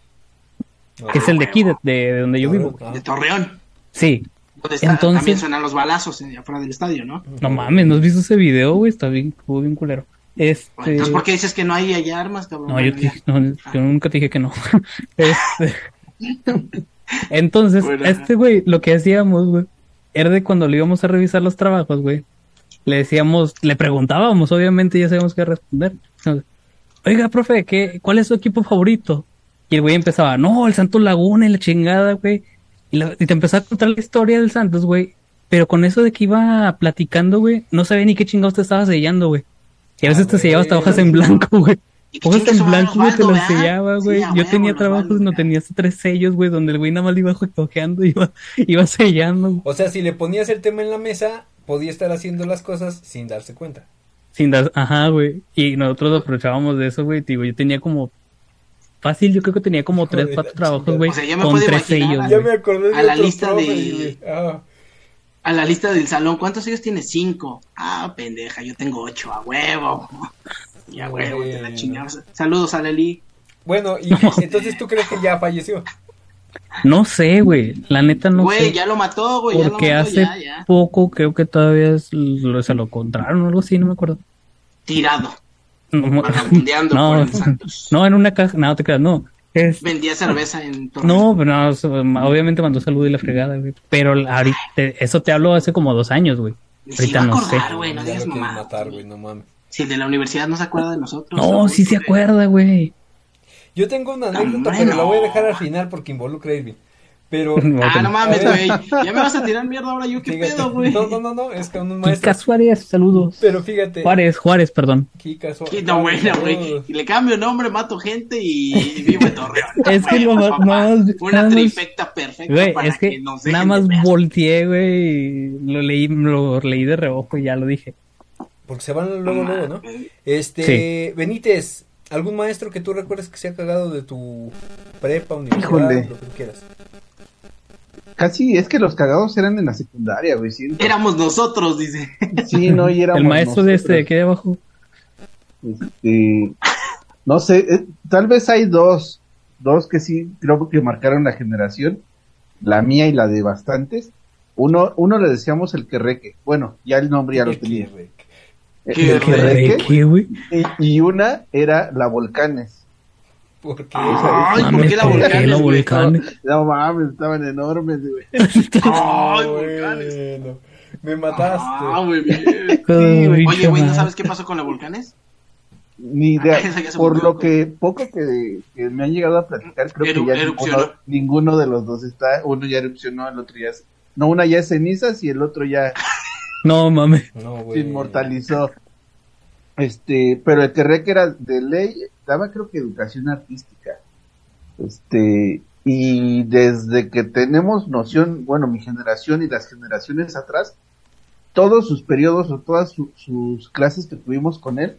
que es el de aquí, de, de donde yo vivo. Ah, De Torreón. Sí, Donde está, Entonces- también suenan los balazos afuera del estadio, ¿no? no mames, ¿no has visto ese video, güey? Está bien, estuvo bien culero. Este... Entonces, ¿por qué dices que no hay allá armas, cabrón? No, yo, te no, yo nunca te dije que no. Este, Entonces, Bueno, este güey, lo que hacíamos, güey, era de cuando le íbamos a revisar los trabajos, güey. Le decíamos, le preguntábamos, obviamente ya sabíamos qué responder. Oiga, profe, ¿qué, ¿cuál es su equipo favorito? Y el güey empezaba, no, el Santos Laguna y la chingada, güey. Y, la- y te empezó a contar la historia del Santos, güey. Pero con eso de que iba platicando, güey, no sabía ni qué chingados te estaba sellando, güey. Y a veces Ah, te sellaba hasta hojas en blanco, güey. Hojas en blanco, güey, te las sellaba, güey. Yo huevo, tenía trabajos donde ¿verdad? tenía hasta tres sellos, güey, donde el güey nada más le iba cojeando y iba, iba sellando, güey, O sea, si le ponías el tema en la mesa, podía estar haciendo las cosas sin darse cuenta. sin dar, ajá, güey. Y nosotros aprovechábamos de eso, güey. Digo, yo tenía como, fácil, yo creo que tenía como tres, cuatro trabajos, güey, O sea, ya me con puedo tres imaginar sellos, a- Ya güey. me acordé de A la lista de- güey. Ah, A la lista del salón, ¿cuántos ellos tienes? Cinco. Ah, pendeja, yo tengo ocho, a huevo. Y a huevo, te la Bueno. chingamos. Saludos a Leli. Bueno, y entonces tú crees que ya falleció. No sé, güey. La neta no Güey, sé. ya lo mató, güey. Ya lo Porque mató, hace ya, ya. poco creo que todavía es- lo, se lo encontraron o algo así, no me acuerdo. Tirado. No, Vagabundeando por no, el Santos. no, en una caja, no te creas, no. Es- Vendía cerveza en no, pero no, so- obviamente mandó salud y la fregada, güey. Pero ahorita, eso te hablo hace como dos años, güey. Ahorita no sé. No digas mamá. matar, no mames. Si el de la universidad no se acuerda de nosotros. No, sí se acuerda, güey. Yo tengo una anécdota, Hombre, pero la voy a dejar al final porque involucra a Irving. Pero. Ah, no mames, A güey. ver. Ya me vas a tirar mierda ahora yo. ¿Qué fíjate, pedo, güey? No, no, no, no, es que un Kika maestro. Suárez, saludos. Pero fíjate. Juárez, Juárez, perdón. Kika Suárez. No, bueno, güey. Y le cambio nombre, mato gente y vivo en Torreón. Es que Güey, lo más- Una nada trifecta perfecta Güey, para es que nos nada más volteé, güey, y lo leí, lo leí de reojo y ya lo dije. Porque se van luego, luego, ¿no? mames. Este. Benítez, ¿algún maestro que tú recuerdes que se ha cagado de tu prepa, universidad, Híjole. lo que tú quieras? Casi es que los cagados eran en la secundaria, güey. siento. Éramos nosotros, dice. Sí, no, y éramos El maestro de este de aquí de abajo. Este, no sé, eh, tal vez hay dos, dos que sí creo que marcaron la generación, la mía y la de bastantes. Uno, uno le decíamos el querreque, bueno, ya el nombre ya lo tenía. El Qué querreque, y, y una era la volcanes. ¿Por qué? Ay, ¿por Mames, qué la ¿por qué volcanes, la güey? volcanes? No mames, estaban enormes, güey. Ay, Ah, volcanes. bueno, me mataste. Ah. Ay, Oye, güey, ¿no sabes qué pasó con la volcanes? Ni idea. Por lo que poco que, que me han llegado a platicar, creo Eru- que ya erupcionó. ninguno, ninguno de los dos está. Uno ya erupcionó, el otro ya. No, una ya es cenizas y el otro ya No mames. No, se güey. inmortalizó. Este, pero el que que era de ley, daba creo que educación artística. Este, y desde que tenemos noción, bueno, mi generación y las generaciones atrás, todos sus periodos o todas su- sus clases que tuvimos con él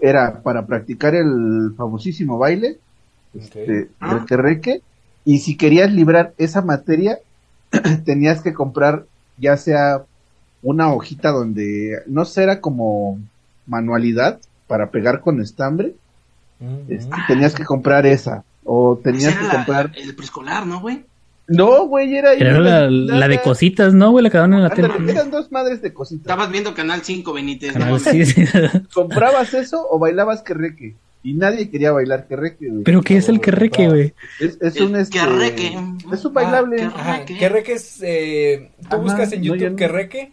era para practicar el famosísimo baile, este, Ah. el terreque, y si querías librar esa materia, tenías que comprar ya sea una hojita donde, no sé, era como manualidad para pegar con estambre, este, tenías que comprar esa, o tenías que la- comprar... el preescolar, ¿no, güey? No, güey, era... Era la, la de cositas, ¿no, güey? La que daban en la tele. eran dos madres de cositas. Estabas viendo Canal 5, Benítez. Canal ¿no? sí, sí. ¿Comprabas eso o bailabas querreque? Y nadie quería bailar querreque, güey. Pero ¿qué es el que reque, güey? Es, es El un este, querreque. Es un bailable. Ah, Ajá, ¿Qué? que reque es, eh, tú Ajá, buscas en no, YouTube yo no. que reque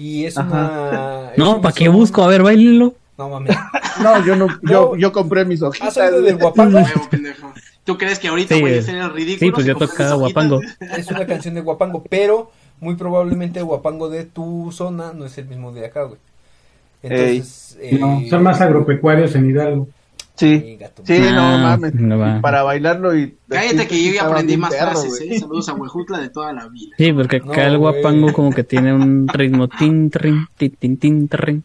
y es una... es No, ¿para qué busco? A ver, bailenlo. No mames. No, yo no, yo, yo compré mis hojitas. ¿Has del guapango? ¿Tú crees que ahorita Sí, voy a hacer el ridículo? Sí, pues esas hojitas? guapango. Es una canción de guapango, pero muy probablemente el guapango de tu zona no es el mismo de acá, güey. Entonces... No, eh, son más agropecuarios en Hidalgo. Sí. Sí, madre. no Ah, mames. no va. Para bailarlo y. Cállate que yo ya aprendí más perro, frases. ¿eh? Saludos a Huejutla de toda la vida. Sí, porque No, acá el guapango como que tiene un ritmo tin, trin, tin, tin, tin, trin.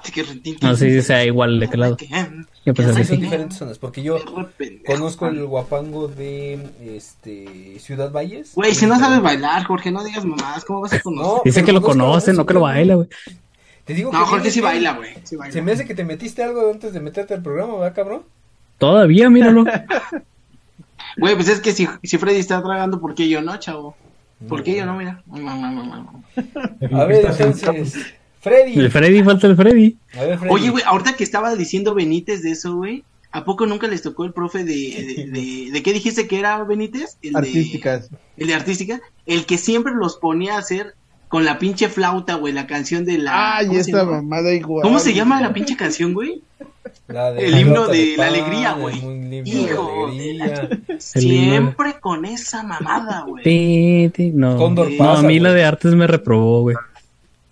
Así que rentín, No sé si sea igual de qué lado. Yo pensé Sí, que son sí. diferentes zonas, porque yo conozco el guapango de este Ciudad Valles. Güey, si no sabes bailar, Jorge, no digas mamadas, ¿cómo vas a conocer? No, Dice que lo conozco conoce, eso, no que lo baila, güey. Te digo No, que Jorge sí baila, güey. Sí baila. Se me hace que te metiste algo antes de meterte al programa, ¿verdad, cabrón? Todavía, míralo. Güey, pues es que si, si Freddy está tragando, ¿por qué yo no, chavo? ¿Por qué yo no? Mira. No, no, no, no, no. A ver, entonces, Freddy. El Freddy, falta el Freddy. A ver, Freddy. Oye, güey, ahorita que estaba diciendo Benítez de eso, güey, ¿a poco nunca les tocó el profe de... ¿De, de, de qué dijiste que era Benítez? El de- Artísticas. el de artística. El que siempre los ponía a hacer con la pinche flauta, güey, la canción de la... Ay, ¿cómo se esta mamada igual. ¿Cómo se llama la pinche canción, güey? La de el la himno de la alegría, güey. de Hijo alegría. Siempre con esa mamada, güey. No, Cóndor no pasa, a mí la de artes me reprobó, güey.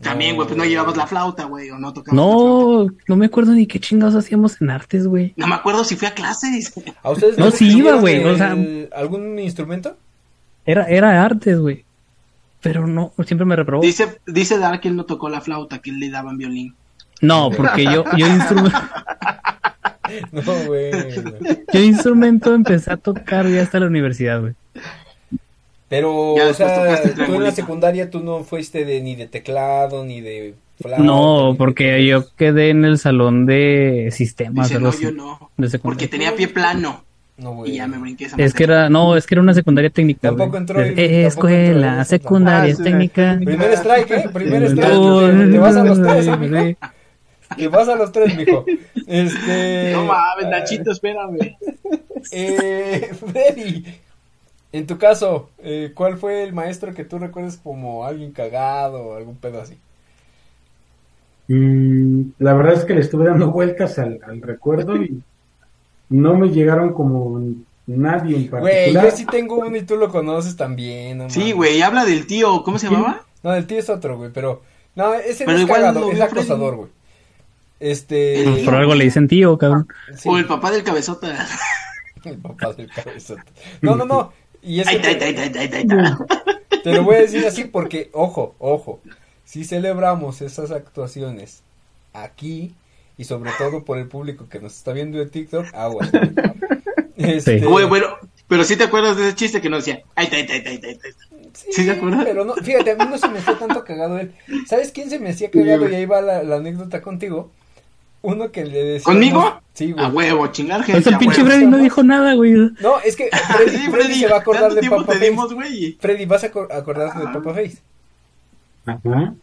También, güey, pues no llevabas la flauta, güey, o no tocabas. No, no me acuerdo ni qué chingados hacíamos en artes, güey. No me acuerdo si fui a clases. ¿A ustedes No, les sí iba, güey, o sea- ¿Algún instrumento? Era, era artes, güey. Pero no, siempre me reprobó. Dice, dice Dar que él no tocó la flauta, que él le daban violín. No, porque yo, yo, instru- No, güey. yo instrumento empecé a tocar ya hasta la universidad, güey. Pero, Ya o sea, tú en la secundaria tú no fuiste de, ni de teclado, ni de flauta. No, de- porque yo quedé en el salón de sistemas. Dice, no, yo no. de Porque tenía pie plano. No, güey. Y ya me brinqué esa Es que era, no, es que era una secundaria técnica. Tampoco güey. entró, tampoco entró escuela, secundaria Ah, sí, técnica. Primer strike, ¿eh? Primer strike. Te, te vas a los tres, ¿eh, mijo? Te vas a los tres, mijo. Este... No mames, Nachito, espérame. Eh, Freddy, en tu caso, eh, ¿cuál fue el maestro que tú recuerdas como alguien cagado o algún pedo así? Mm, la verdad es que le estuve dando vueltas al, al recuerdo y no me llegaron como nadie en Güey, particular. yo sí tengo uno y tú lo conoces también. No Sí, güey, habla del tío, ¿cómo se llamaba? No, el tío es otro, güey, pero... No, ese Pero no es cagado, es acosador, güey. Este... El Por algo le dicen tío, cabrón. sí, O el papá del cabezota. el papá del cabezote. No, no, no. Y ese Ay, te- ay, ay, ay, ay, ay. Te lo voy a decir así porque, ojo, ojo, si celebramos esas actuaciones aquí y sobre todo por el público que nos está viendo de TikTok, aguas. güey. Este, Sí. Bueno, pero sí te acuerdas de ese chiste que nos decía, ay, ay, ay, ay, sí, ¿sí te acuerdas? Pero no, fíjate, a mí no se me hacía tanto cagado él. ¿Sabes quién se me hacía cagado? Y ahí va la, la anécdota contigo. Uno que le decía. ¿Conmigo? Sí, A güey. huevo, chingar gente. Pues el a pinche huevo. Freddy no dijo nada, güey. No, es que Freddy, Sí, Freddy se va a acordar ¿tanto de Papa te Face. dimos, güey? Freddy, vas a acor- acordarte de Papa Face. Ajá.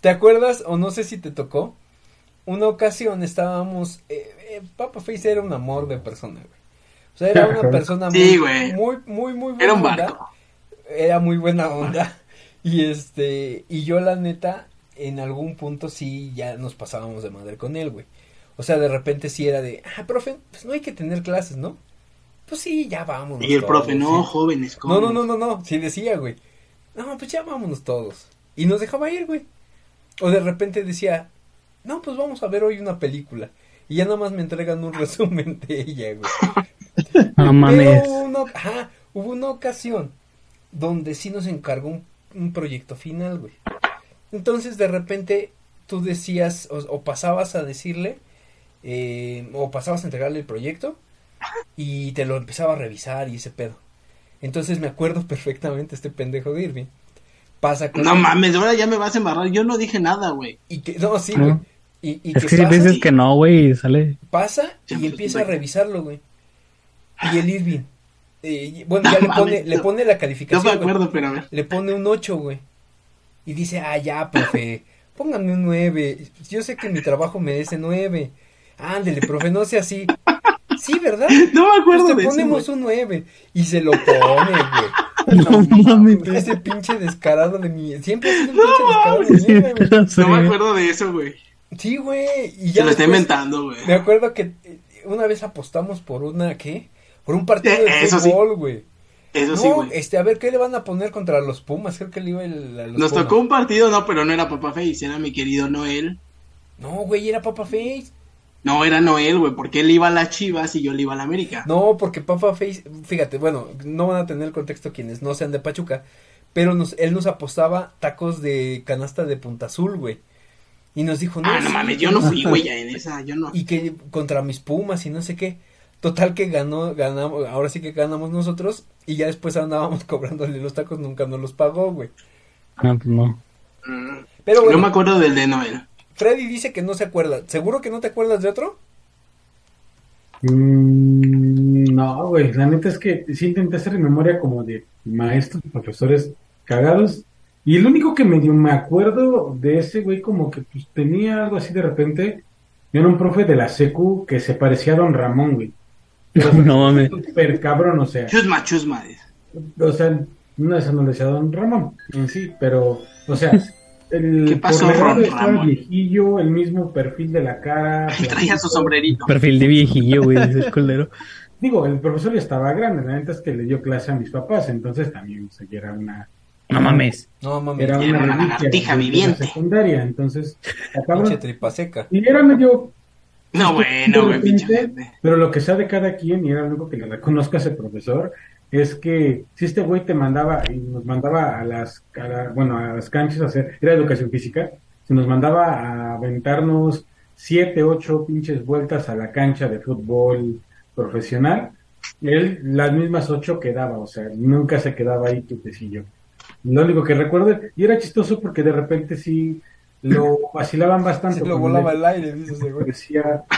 ¿Te acuerdas o no sé si te tocó? Una ocasión estábamos, eh, eh, Papa Face era un amor de persona, güey. O sea, era una persona muy, Sí, güey. muy, muy, muy buena Era un onda. barco. Era muy buena onda. Y este, y yo la neta, en algún punto sí ya nos pasábamos de madre con él, güey. O sea, de repente sí era de, ah, profe, pues no hay que tener clases, ¿no? Pues sí, ya vámonos. Y el todos, profe, no, sí. jóvenes, No, ¿cómo? no, no, no, no, sí decía, güey. No, pues ya vámonos todos. Y nos dejaba ir, güey. O de repente decía, no, pues vamos a ver hoy una película. Y ya nada más me entregan un resumen de ella, güey. No mames. Pero hubo una, ajá, hubo una ocasión donde sí nos encargó un, un proyecto final, güey. Entonces de repente tú decías o, o pasabas a decirle eh, o pasabas a entregarle el proyecto y te lo empezaba a revisar y ese pedo. Entonces me acuerdo perfectamente este pendejo de Irving. Pasa con No mames, ahora ya me vas a embarrar. Yo no dije nada, güey. y que no, sí, güey. Y, y Es que que si dices y- que no, güey, sale. pasa y pues, empieza a revisarlo, güey. Y el Irving eh, bueno, ya No le pone mames, le no. pone la No calificación. me güey. acuerdo, pero a ver. Le pone un 8, güey. Y dice, ah, ya, profe, pónganme un 9. Yo sé que mi trabajo merece 9. Ándele, profe, no sea así. Sí, ¿verdad? No me acuerdo Pues te de eso, ponemos güey. un 9. Y se lo pone, güey. No mames. Ese pinche descarado de mi... Siempre ha sido un pinche descarado de. No sé. No me acuerdo de eso, güey. Sí, güey. Y Se ya lo está inventando, güey. Me acuerdo que eh, una vez apostamos por una, ¿qué? Por un partido Eh, de eso fútbol, güey. Eso No, sí, güey. este, a ver, ¿qué le van a poner contra los Pumas? Creo que le iba el, a los Nos Pumas. tocó un partido, no, pero no era Papa Face, era mi querido Noel. No, güey, era Papa Face. No, era Noel, güey, porque él iba a las Chivas y yo le iba a la América. No, porque Papa Face, fíjate, bueno, no van a tener el contexto quienes no sean de Pachuca, pero nos, él nos apostaba tacos de canasta de Punta Azul, güey. Y nos dijo, no, ah, no mames, yo no fui, güey, ya en esa, yo no. Y que contra mis Pumas y no sé qué. Total que ganó, ganamos, ahora sí que ganamos nosotros y ya después andábamos cobrándole los tacos, nunca nos los pagó, güey. Ah, pues no. Mm, Pero No bueno, me acuerdo del de Noel. Freddy dice que no se acuerda. ¿Seguro que no te acuerdas de otro? Mm, no, güey, la neta es que sí intenté hacer en memoria como de maestros, profesores cagados. Y el único que medio me acuerdo de ese güey como que pues tenía algo así de repente, era un profe de la secu que se parecía a Don Ramón, güey. Pero No mames. súper cabrón, o sea, Chusma, chusma. o sea, no, eso no le decía a Don Ramón en sí, pero, o sea, el ¿Qué pasó, por legado Ron estaba Ramón? viejillo, el mismo perfil de la cara. Traía su sombrerito. Perfil de viejillo, güey, dice el culero. Digo, el profesor ya estaba grande, la neta es que le dio clase a mis papás, entonces también o sea, ya era una, No mames. No, mami, era una una lagartija de- de la viviente. secundaria, entonces, pinche tripa seca. Y era medio, No, bueno, güey, de pinche. pero lo que sabe cada quien, y era único que le reconozco a ese profesor, es que si este güey te mandaba, y nos mandaba a las, a la- bueno, a las canchas a hacer, era educación física, se nos mandaba a aventarnos siete, ocho pinches vueltas a la cancha de fútbol profesional, él las mismas ocho quedaba, o sea, nunca se quedaba ahí quietecillo. Lo único que recuerdo, y era chistoso porque de repente sí lo vacilaban bastante. Se lo volaba al aire, dice ese güey.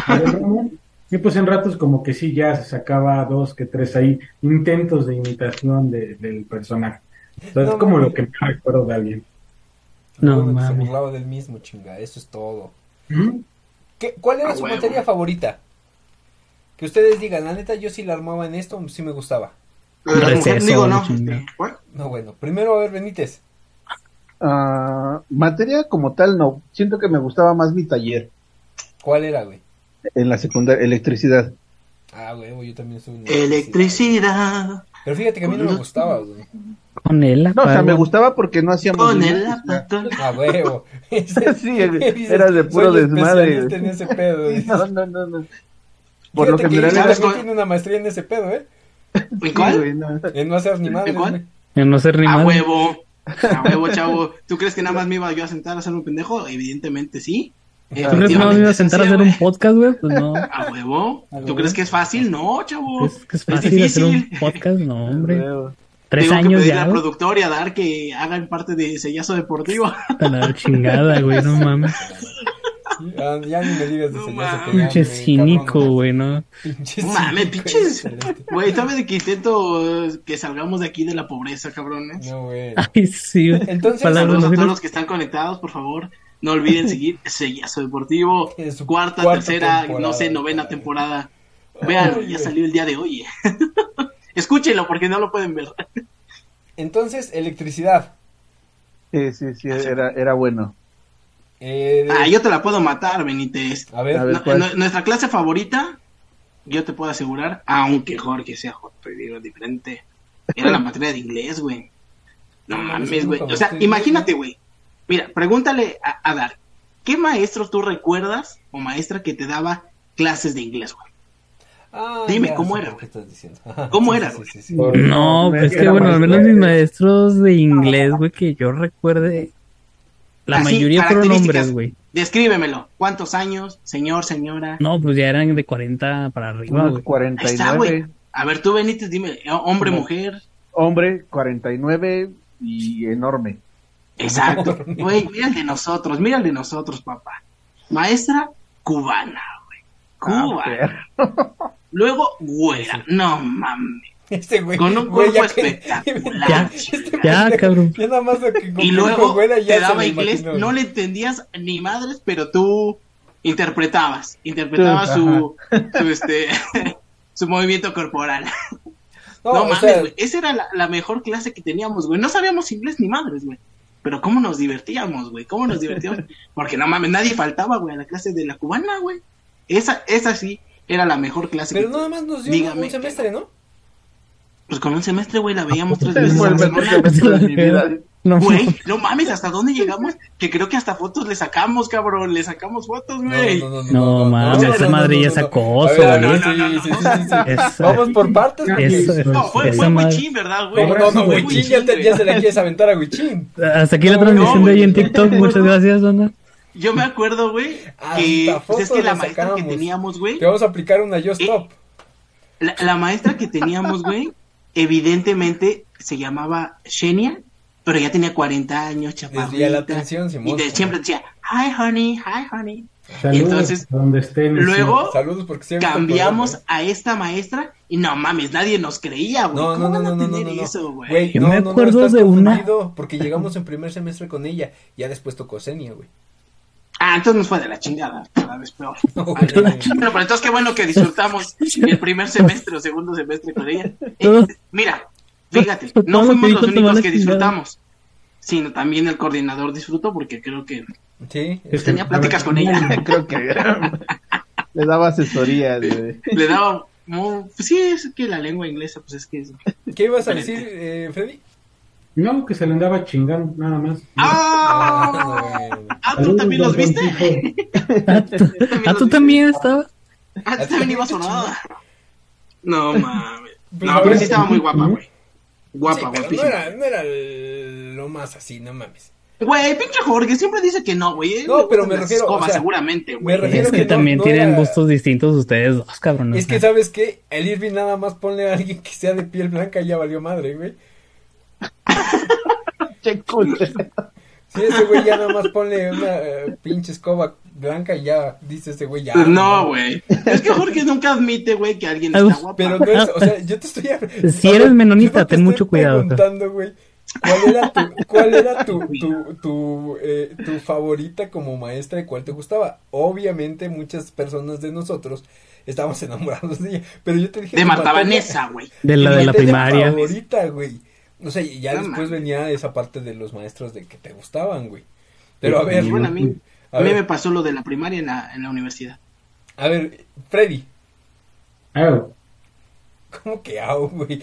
Ramón. Y pues en ratos como que sí ya se sacaba dos que tres ahí intentos de imitación de- del personaje. Entonces No, es como lo que me recuerdo de alguien. No que se burlaba del mismo, chinga, eso es todo. ¿Mm? ¿Qué, ¿Cuál era A su materia favorita? Que ustedes digan, la neta, yo sí la armaba en esto, sí me gustaba. Receso, digo, no. No, bueno, primero a ver, Benítez. Ah, materia como tal, no. Siento que me gustaba más mi taller ¿Cuál era, güey? en la secundaria, electricidad. Ah, güey, yo también soy un Electricidad. Pero fíjate que a mí no me gustaba, güey. Con él. No, o sea, me gustaba porque no hacíamos. Con el. Ah, huevo. Sí, era de puro desmadre, en ese pedo. No, no, no, no. Por Fíjate lo que general Isla era tiene una maestría en ese pedo, ¿eh? ¿En Sí, cuál? güey, no. En no hacer ni madre, cuál? güey. Yo no sé A rimar. huevo. A huevo, chavo. ¿Tú crees que nada más me iba yo a sentar a hacer un pendejo? Evidentemente sí. ¿Tú crees que no me iba a sentar a hacer un podcast, güey? Pues no. A huevo. A ¿Tú crees que es fácil? No, chavo. Es que es fácil hacer un difícil. podcast, no, hombre. Tres Tengo que años pedirle ya, al productor y a dar que hagan parte de sellazo deportivo. A la chingada, güey, no mames. Ya, ya ni me digas de No Pinche cínico, güey, ¿no? Pinche cínico, pinches. Güey, ¿sabes de que intento eh, que salgamos de aquí de la pobreza, cabrones? No, güey. Ay, sí. güey. Entonces, Saludos a todos los que están conectados, por favor. No olviden seguir Sellazo Deportivo. Su Cuarta, cuarta tercera, no sé, novena temporada. Vean, Ay, ya salió el día de hoy. Escúchenlo porque no lo pueden ver. Entonces, electricidad. Sí, sí, sí, era, era bueno. Eh, Ah, yo te la puedo matar, Benítez. A ver, A ver. No- ¿cuál? nu- nuestra clase favorita, yo te puedo asegurar, aunque Jorge sea Jorge, diferente, era la materia de inglés, güey. No No, mames, güey. O sea, imagínate, güey. Mira, pregúntale a, a Dar, ¿qué maestro tú recuerdas o maestra que te daba clases de inglés, güey? Ah, Dime, ya ¿cómo era, por qué estás diciendo. Ajá, ¿Cómo sí, era, sí, güey? sí, sí. Por- No, pues es que bueno, al menos mis maestro. maestros de inglés, güey, que yo recuerde, la Así, mayoría fueron hombres, güey. Descríbemelo. ¿Cuántos años, señor, señora? No, pues ya eran de 40 para arriba, güey. Ahí está, 49, güey. A ver, tú, Benítez, dime, ¿eh, hombre, mujer. hombre, 49 y enorme. Exacto. Güey, mira el de nosotros, mira el de nosotros, papá. Maestra cubana, güey. Ah, Cubana. Luego, güera. No mames. Este güey. Con un güey, cuerpo ya que- espectacular. Ya, Este Ya, pendejo, cabrón. Ya nada más lo que Y luego dijo, güera, ya te daba inglés, imaginó, no güey. le entendías ni madres, pero tú interpretabas. Interpretabas su, su, este, su movimiento corporal. No, mames, sea, güey. Esa era la, la mejor clase que teníamos, güey. No sabíamos inglés ni madres, güey. Pero cómo nos divertíamos, güey. Cómo nos divertíamos. Porque no mames, nadie faltaba, güey, a la clase de la cubana, güey. Esa, esa sí era la mejor clase. pero que- nada más nos dio Dígame un que semestre, ¿no? Pues con un semestre, güey, la veíamos tres Ese veces fue a el la mejor semana. semestre de mi vida. No, Güey, no mames, ¿hasta dónde llegamos? Que creo que hasta fotos le sacamos, cabrón. Le sacamos fotos, güey. No, mames, esa madre ya es acoso, A ver, güey. sí, No, no, no, sí, no. sí, sí, sí. Eso- Vamos por partes. güey. Eso- Eso- No, fue, fue madre- Huichín, ¿verdad, güey? No, no, no, Fue Huichín ya, te- ya se la quieres aventar a Huichín. Hasta aquí la transmisión de hoy en. TikTok. Muchas gracias, Dona. Yo me acuerdo, güey, Hasta que pues, es fotos que la le maestra que sacamos. teníamos, güey, Te vamos a aplicar una Yo Stop. la, la maestra que teníamos, güey, evidentemente se llamaba Shenia, pero ya tenía 40 años, chaparrita. La atención, Y de- siempre decía, hi, honey, hi, honey. Saludos entonces, a donde estén. luego- Saludos porque siempre Cambiamos a esta maestra y no mames, nadie nos creía, güey. No, no, ¿Cómo no, van no, a no, no, tener no, no. eso, güey? Güey, Yo no, me no, no, acuerdo estás de una- Porque llegamos en primer semestre con ella. Ya después tocó Senia, güey. Ah, entonces nos fue de la chingada, cada vez peor. No, Bueno, pero entonces qué bueno que disfrutamos el primer semestre o segundo semestre con ella. Eh, mira, fíjate, no fuimos los únicos que disfrutamos, sino también el coordinador disfrutó porque creo que Sí. Es tenía pláticas con ella. Creo que le daba asesoría. De... le daba, muy- pues sí, es que la lengua inglesa, pues es que es... ¿Qué ibas a decir, eh, Freddy? No, que se le andaba chingando, nada más. ¡Ah! Ah, ¿tú también los viste? Ah, tú- ah, tú también estabas. Ah, tú también ibas nada. No mames. No, pero sí estaba muy guapa, güey. Guapa, Sí, pero no guapísima. era, no era lo más así, no mames. Güey, pinche Jorge siempre dice que no, güey. No, pero me refiero, o escobas, sea, seguramente, me güey. refiero- Es que que no- también no tienen era- gustos distintos ustedes dos, cabrón. Es que, ¿sabes qué? El Irving nada más ponle a alguien que sea de piel blanca y ya valió madre, güey. Che culero. Sí, ese güey ya nada más ponle una eh, pinche escoba blanca y ya dice ese güey ya. No, güey. Es que Jorge nunca admite, güey, que alguien está guapo. Pero no es, o sea, yo te estoy. Si eres menonita, te ten mucho estoy cuidado. preguntando, güey. ¿Cuál era tu, cuál era tu, tu, tu, eh, tu favorita como maestra y cuál te gustaba? Obviamente muchas personas de nosotros estábamos enamorados de ella, pero yo te dije De Vanessa, güey. De la de la primaria. favorita, güey. O sea, y ya No después venía esa parte de los maestros de que te gustaban, güey. Pero a ver, bueno, a mí, a a mí ver. me pasó lo de la primaria en la, en la universidad. a ver, Freddy, Ah, ¿cómo que au, güey?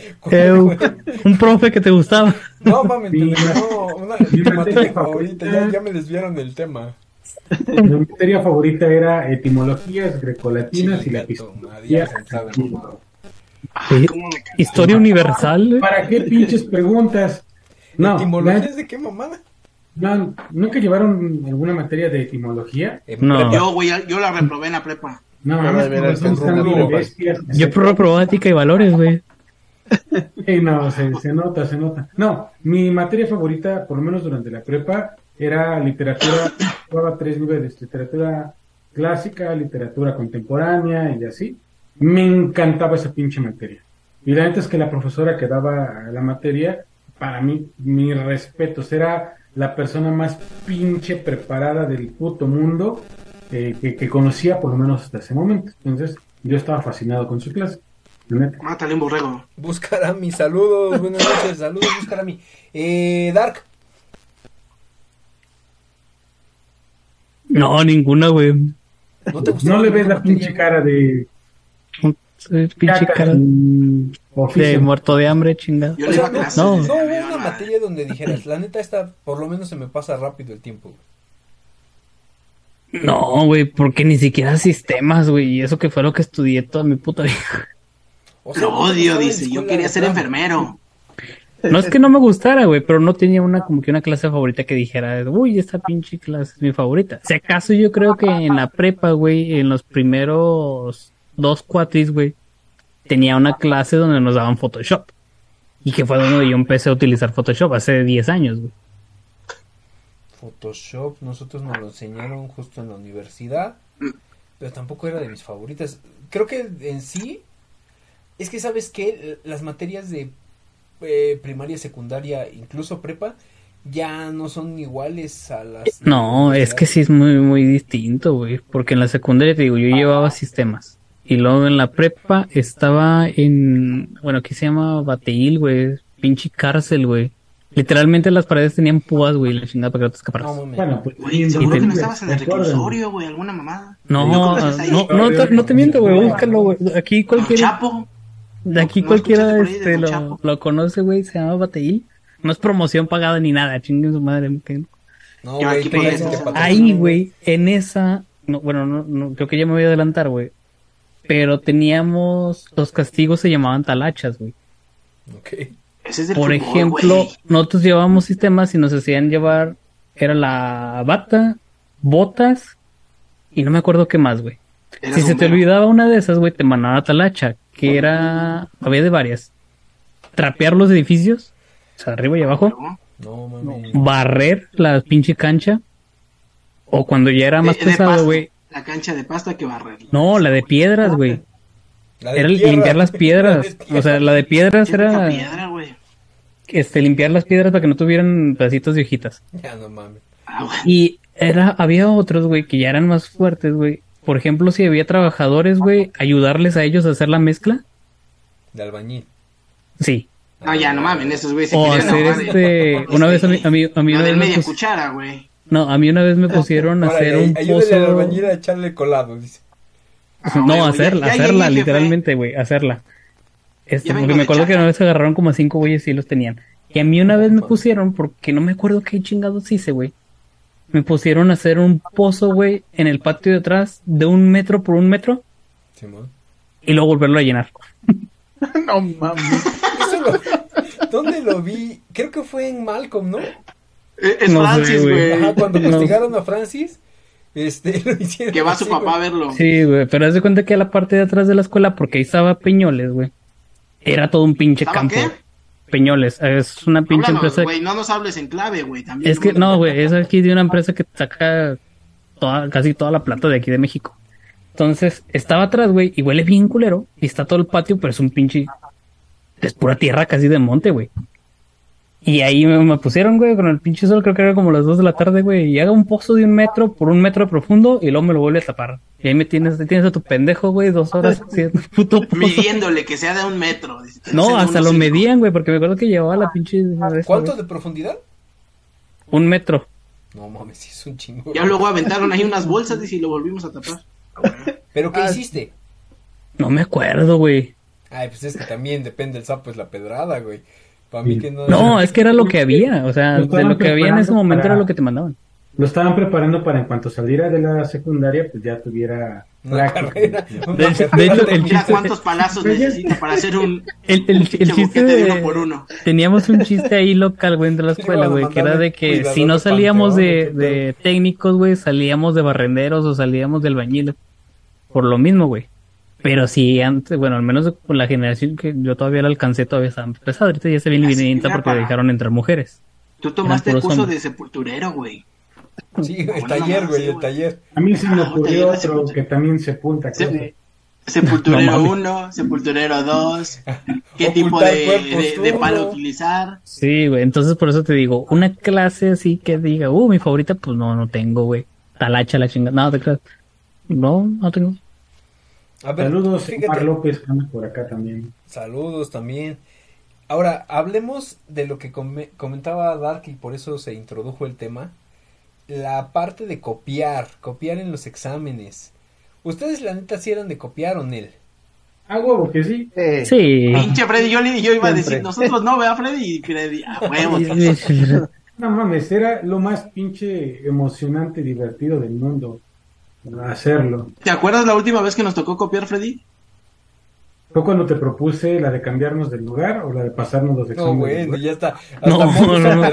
Un profe que te gustaba. No, mames, Mi- no, una mi materia favorita, ya, ya me desviaron del tema. Mi materia favorita era etimologías grecolatinas y la ¿no? Eh. Historia universal. eh. ¿Para qué pinches preguntas? No, ¿Etimologías de qué mamada? no, ¿nunca llevaron alguna materia de etimología? No. Yo, güey, yo la reprobé en la prepa. No, No, son tan rubro, bestias. Yo probé ética y valores, güey. Sí, no, se, se nota, se nota. No, mi materia favorita, por lo menos durante la prepa, era literatura, llevaba tres niveles, literatura clásica, literatura contemporánea y así. Me encantaba esa pinche materia. Y la neta es que la profesora que daba la materia, para mí, mi respeto, era la persona más pinche preparada del puto mundo eh, que, que conocía por lo menos hasta ese momento. Entonces, yo estaba fascinado con su clase. Mátale un borrego. Buscar a mi saludos, buenas noches, saludos, buscar a mi. Eh, Dark, No, ninguna, güey. ¿no te? No le ves la materia, pinche cara de Pinche caca cara de oficio. muerto de hambre, chingada. Yo O sea, no, no, no. hubo una materia donde dijeras, la neta esta, por lo menos se me pasa rápido el tiempo, güey. No, güey, porque ni siquiera sistemas, güey. Y eso que fue lo que estudié toda mi puta vida. O Lo ¿no te odio, dice. Yo quería ser enfermero. No es que no me gustara, güey, pero no tenía una como que una clase favorita que dijera, uy, esta pinche clase es mi favorita. Si acaso yo creo que en la prepa, güey, en los primeros dos cuatris, güey, tenía una clase donde nos daban Photoshop. Y que fue donde yo empecé a utilizar Photoshop hace 10 años, güey. Photoshop, nosotros nos lo enseñaron justo en la universidad, pero tampoco era de mis favoritas. Creo que en sí, es que sabes que las materias de eh, primaria, secundaria, incluso prepa, ya no son iguales a las... No, es que sí es muy, muy distinto, güey. Porque en la secundaria, te digo, yo llevaba sistemas. Y luego en la prepa estaba en, bueno, aquí se llama Bateil, güey. Pinche cárcel, güey. Literalmente las paredes tenían púas, güey, la chingada para que no te escaparas. No. Bueno, pues Güey, seguro que no estabas en el reclusorio, güey, alguna mamada. No, ¿No no, no, te, no te miento, güey, búscalo, güey. Aquí cualquiera, Chapo. de aquí ¿No cualquiera de este, lo, lo conoce, güey, se llama Bateil. No es promoción pagada ni nada, chinguen su madre. No, güey, aquí ¿qué para crees que eso. te patrocinan, Ahí, güey, en esa, no, bueno, no, no, creo que ya me voy a adelantar, güey. Pero teníamos, los castigos se llamaban talachas, güey. Ok. Ese es del Por fútbol, ejemplo, nosotros llevábamos sistemas y nos hacían llevar, era la bata, botas y no me acuerdo qué más, güey. Si se te olvidaba una de esas, güey, te mandaba talacha, que era, había de varias. Trapear los edificios, o sea, arriba y abajo, ¿no? No, mami. barrer la pinche cancha, o cuando ya era más De- pesado, güey. La cancha de pasta que barrerla. No, la de piedras, güey. La de Era tierra. limpiar las La de piedras. O sea, la de piedras era piedra, güey. este limpiar las piedras para que no tuvieran pedacitos de hojitas. Ya no mames. Ah, güey. Y era, había otros, güey, que ya eran más fuertes, güey. Por ejemplo, si había trabajadores, güey, ayudarles a ellos a hacer la mezcla. De albañil. Sí. No, ya no mames, esos güeyes se O hacer ahogar, este, una vez a mí, a mí, a mí una vez media cuchara, güey. No, a mí una vez me pusieron a hacer un al pozo. albañil a echarle colado, dice. Ah, No, hacerla, hacerla, literalmente, güey, hacerla. Este, porque me acuerdo que una vez agarraron como a cinco güeyes y los tenían. Y a mí una vez me pusieron, porque no me acuerdo qué chingados hice, güey. Me pusieron a hacer un pozo, güey, en el patio de atrás, de un metro por un metro, Simón. y luego volverlo a llenar. no mames. Eso lo- ¿Dónde lo vi? Creo que fue en Malcolm, ¿no? Eh, Es No Francis, güey. Ajá, cuando No. castigaron a Francis, este, lo hicieron. Que va su papá a verlo. Sí, güey, pero haz de cuenta que a la parte de atrás de la escuela, porque ahí estaba Peñoles, güey. Era todo un pinche ¿Estaba campo. qué? Peñoles, es una pinche Háblanos, empresa. güey, no nos hables en clave, güey, también. Es que no, güey, es aquí de una empresa que saca toda, casi toda la plata de aquí de México. Entonces, estaba atrás, güey, y huele bien culero. Y está todo el patio, pero es un pinche. Es pura tierra casi de monte, güey. Y ahí me, me pusieron, güey, con el pinche sol, creo que era como las 2 de la tarde, güey. Y haga un pozo de un metro por un metro de profundo y luego me lo vuelve a tapar. Y ahí me tienes, tienes a tu pendejo, güey, dos horas haciendo puto pozo. Midiéndole que sea de un metro. No, hasta lo cinco. medían, güey, porque me acuerdo que llevaba la pinche. ¿Cuánto de profundidad? Un metro. No mames, sí es un chingo. Ya luego aventaron ahí unas bolsas y lo volvimos a tapar. ¿Pero qué Ah, hiciste? No me acuerdo, güey. Ay, pues es que también depende el sapo, es la pedrada, güey. Para mí Sí. que no. No, es que era lo que había, o sea, de lo que había en ese momento para- era lo que te mandaban. Lo estaban preparando para en cuanto saliera de la secundaria, pues ya tuviera Una carrera. De hecho- de el Mira chiste- cuántos palazos necesita para hacer un, El, el, un el chiste de de, uno por uno. teníamos un chiste ahí local, güey, entre la escuela, güey, que era de que si no de salíamos de, ¿o qué de técnicos, güey, salíamos de barrenderos o salíamos del bañil. Por lo mismo, güey. Pero si antes, bueno, al menos con la generación que yo todavía la alcancé, todavía estaba pesado. Ahorita ya se viene era porque para- dejaron entrar mujeres. Tú tomaste el curso hombres. de sepulturero, güey. Sí, el taller, güey, así, el taller. A mí se me Ah, ocurrió otro que también sepulta cosas. Se- Sepulturero No mames. 1, sepulturero 2, qué tipo de, cuerpos, de- de palo utilizar. Sí, güey, entonces por eso te digo, una clase así que diga, uh, mi favorita, pues no, no tengo, güey. Talacha la chingada. No, te creas. No, no tengo. A ver, Saludos, fíjate. Omar López, que anda por acá también. Saludos también. Ahora, hablemos de lo que come- comentaba Dark y por eso se introdujo el tema. La parte de copiar, copiar en los exámenes. ¿Ustedes la neta sí eran de copiar o Nel? Ah, huevo, que sí. Eh, Sí. Pinche Freddy, yo, iba a decir, nosotros no, vea Freddy y Freddy, a huevo. No mames, era lo más pinche emocionante y divertido del mundo hacerlo. ¿Te acuerdas la última vez que nos tocó copiar, Freddy? Fue cuando te propuse la de cambiarnos del lugar o la de pasarnos los No, exámenes. bueno, güey. ya está. Hasta No, no, no.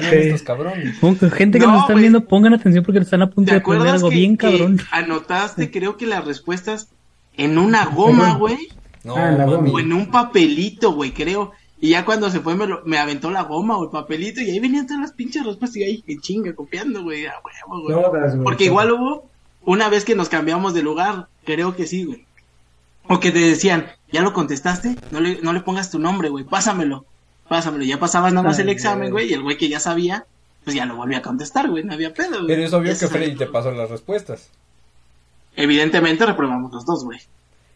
estos cabrones. Gente que No, nos están viendo, pongan atención porque están a punto ¿Te de acuerdas algo que, bien que cabrón. anotaste, creo que las respuestas en una goma, güey? No, Ah, la goma. O en un papelito, güey, creo. Y ya cuando se fue me, lo- me aventó la goma o el papelito y ahí venían todas las pinches respuestas y ahí que chinga copiando, güey, a huevo, güey. Todas, güey. Porque igual hubo una vez que nos cambiamos de lugar, creo que sí, güey. O que te decían, ¿ya lo contestaste? No le, no le pongas tu nombre, güey, pásamelo. Pásamelo. Ya pasabas nada más el examen, güey. y el güey que ya sabía, pues ya lo volvía a contestar, güey, no había pedo, güey. Pero es obvio Ya que Freddy te pasó las respuestas. Evidentemente reprobamos los dos, güey.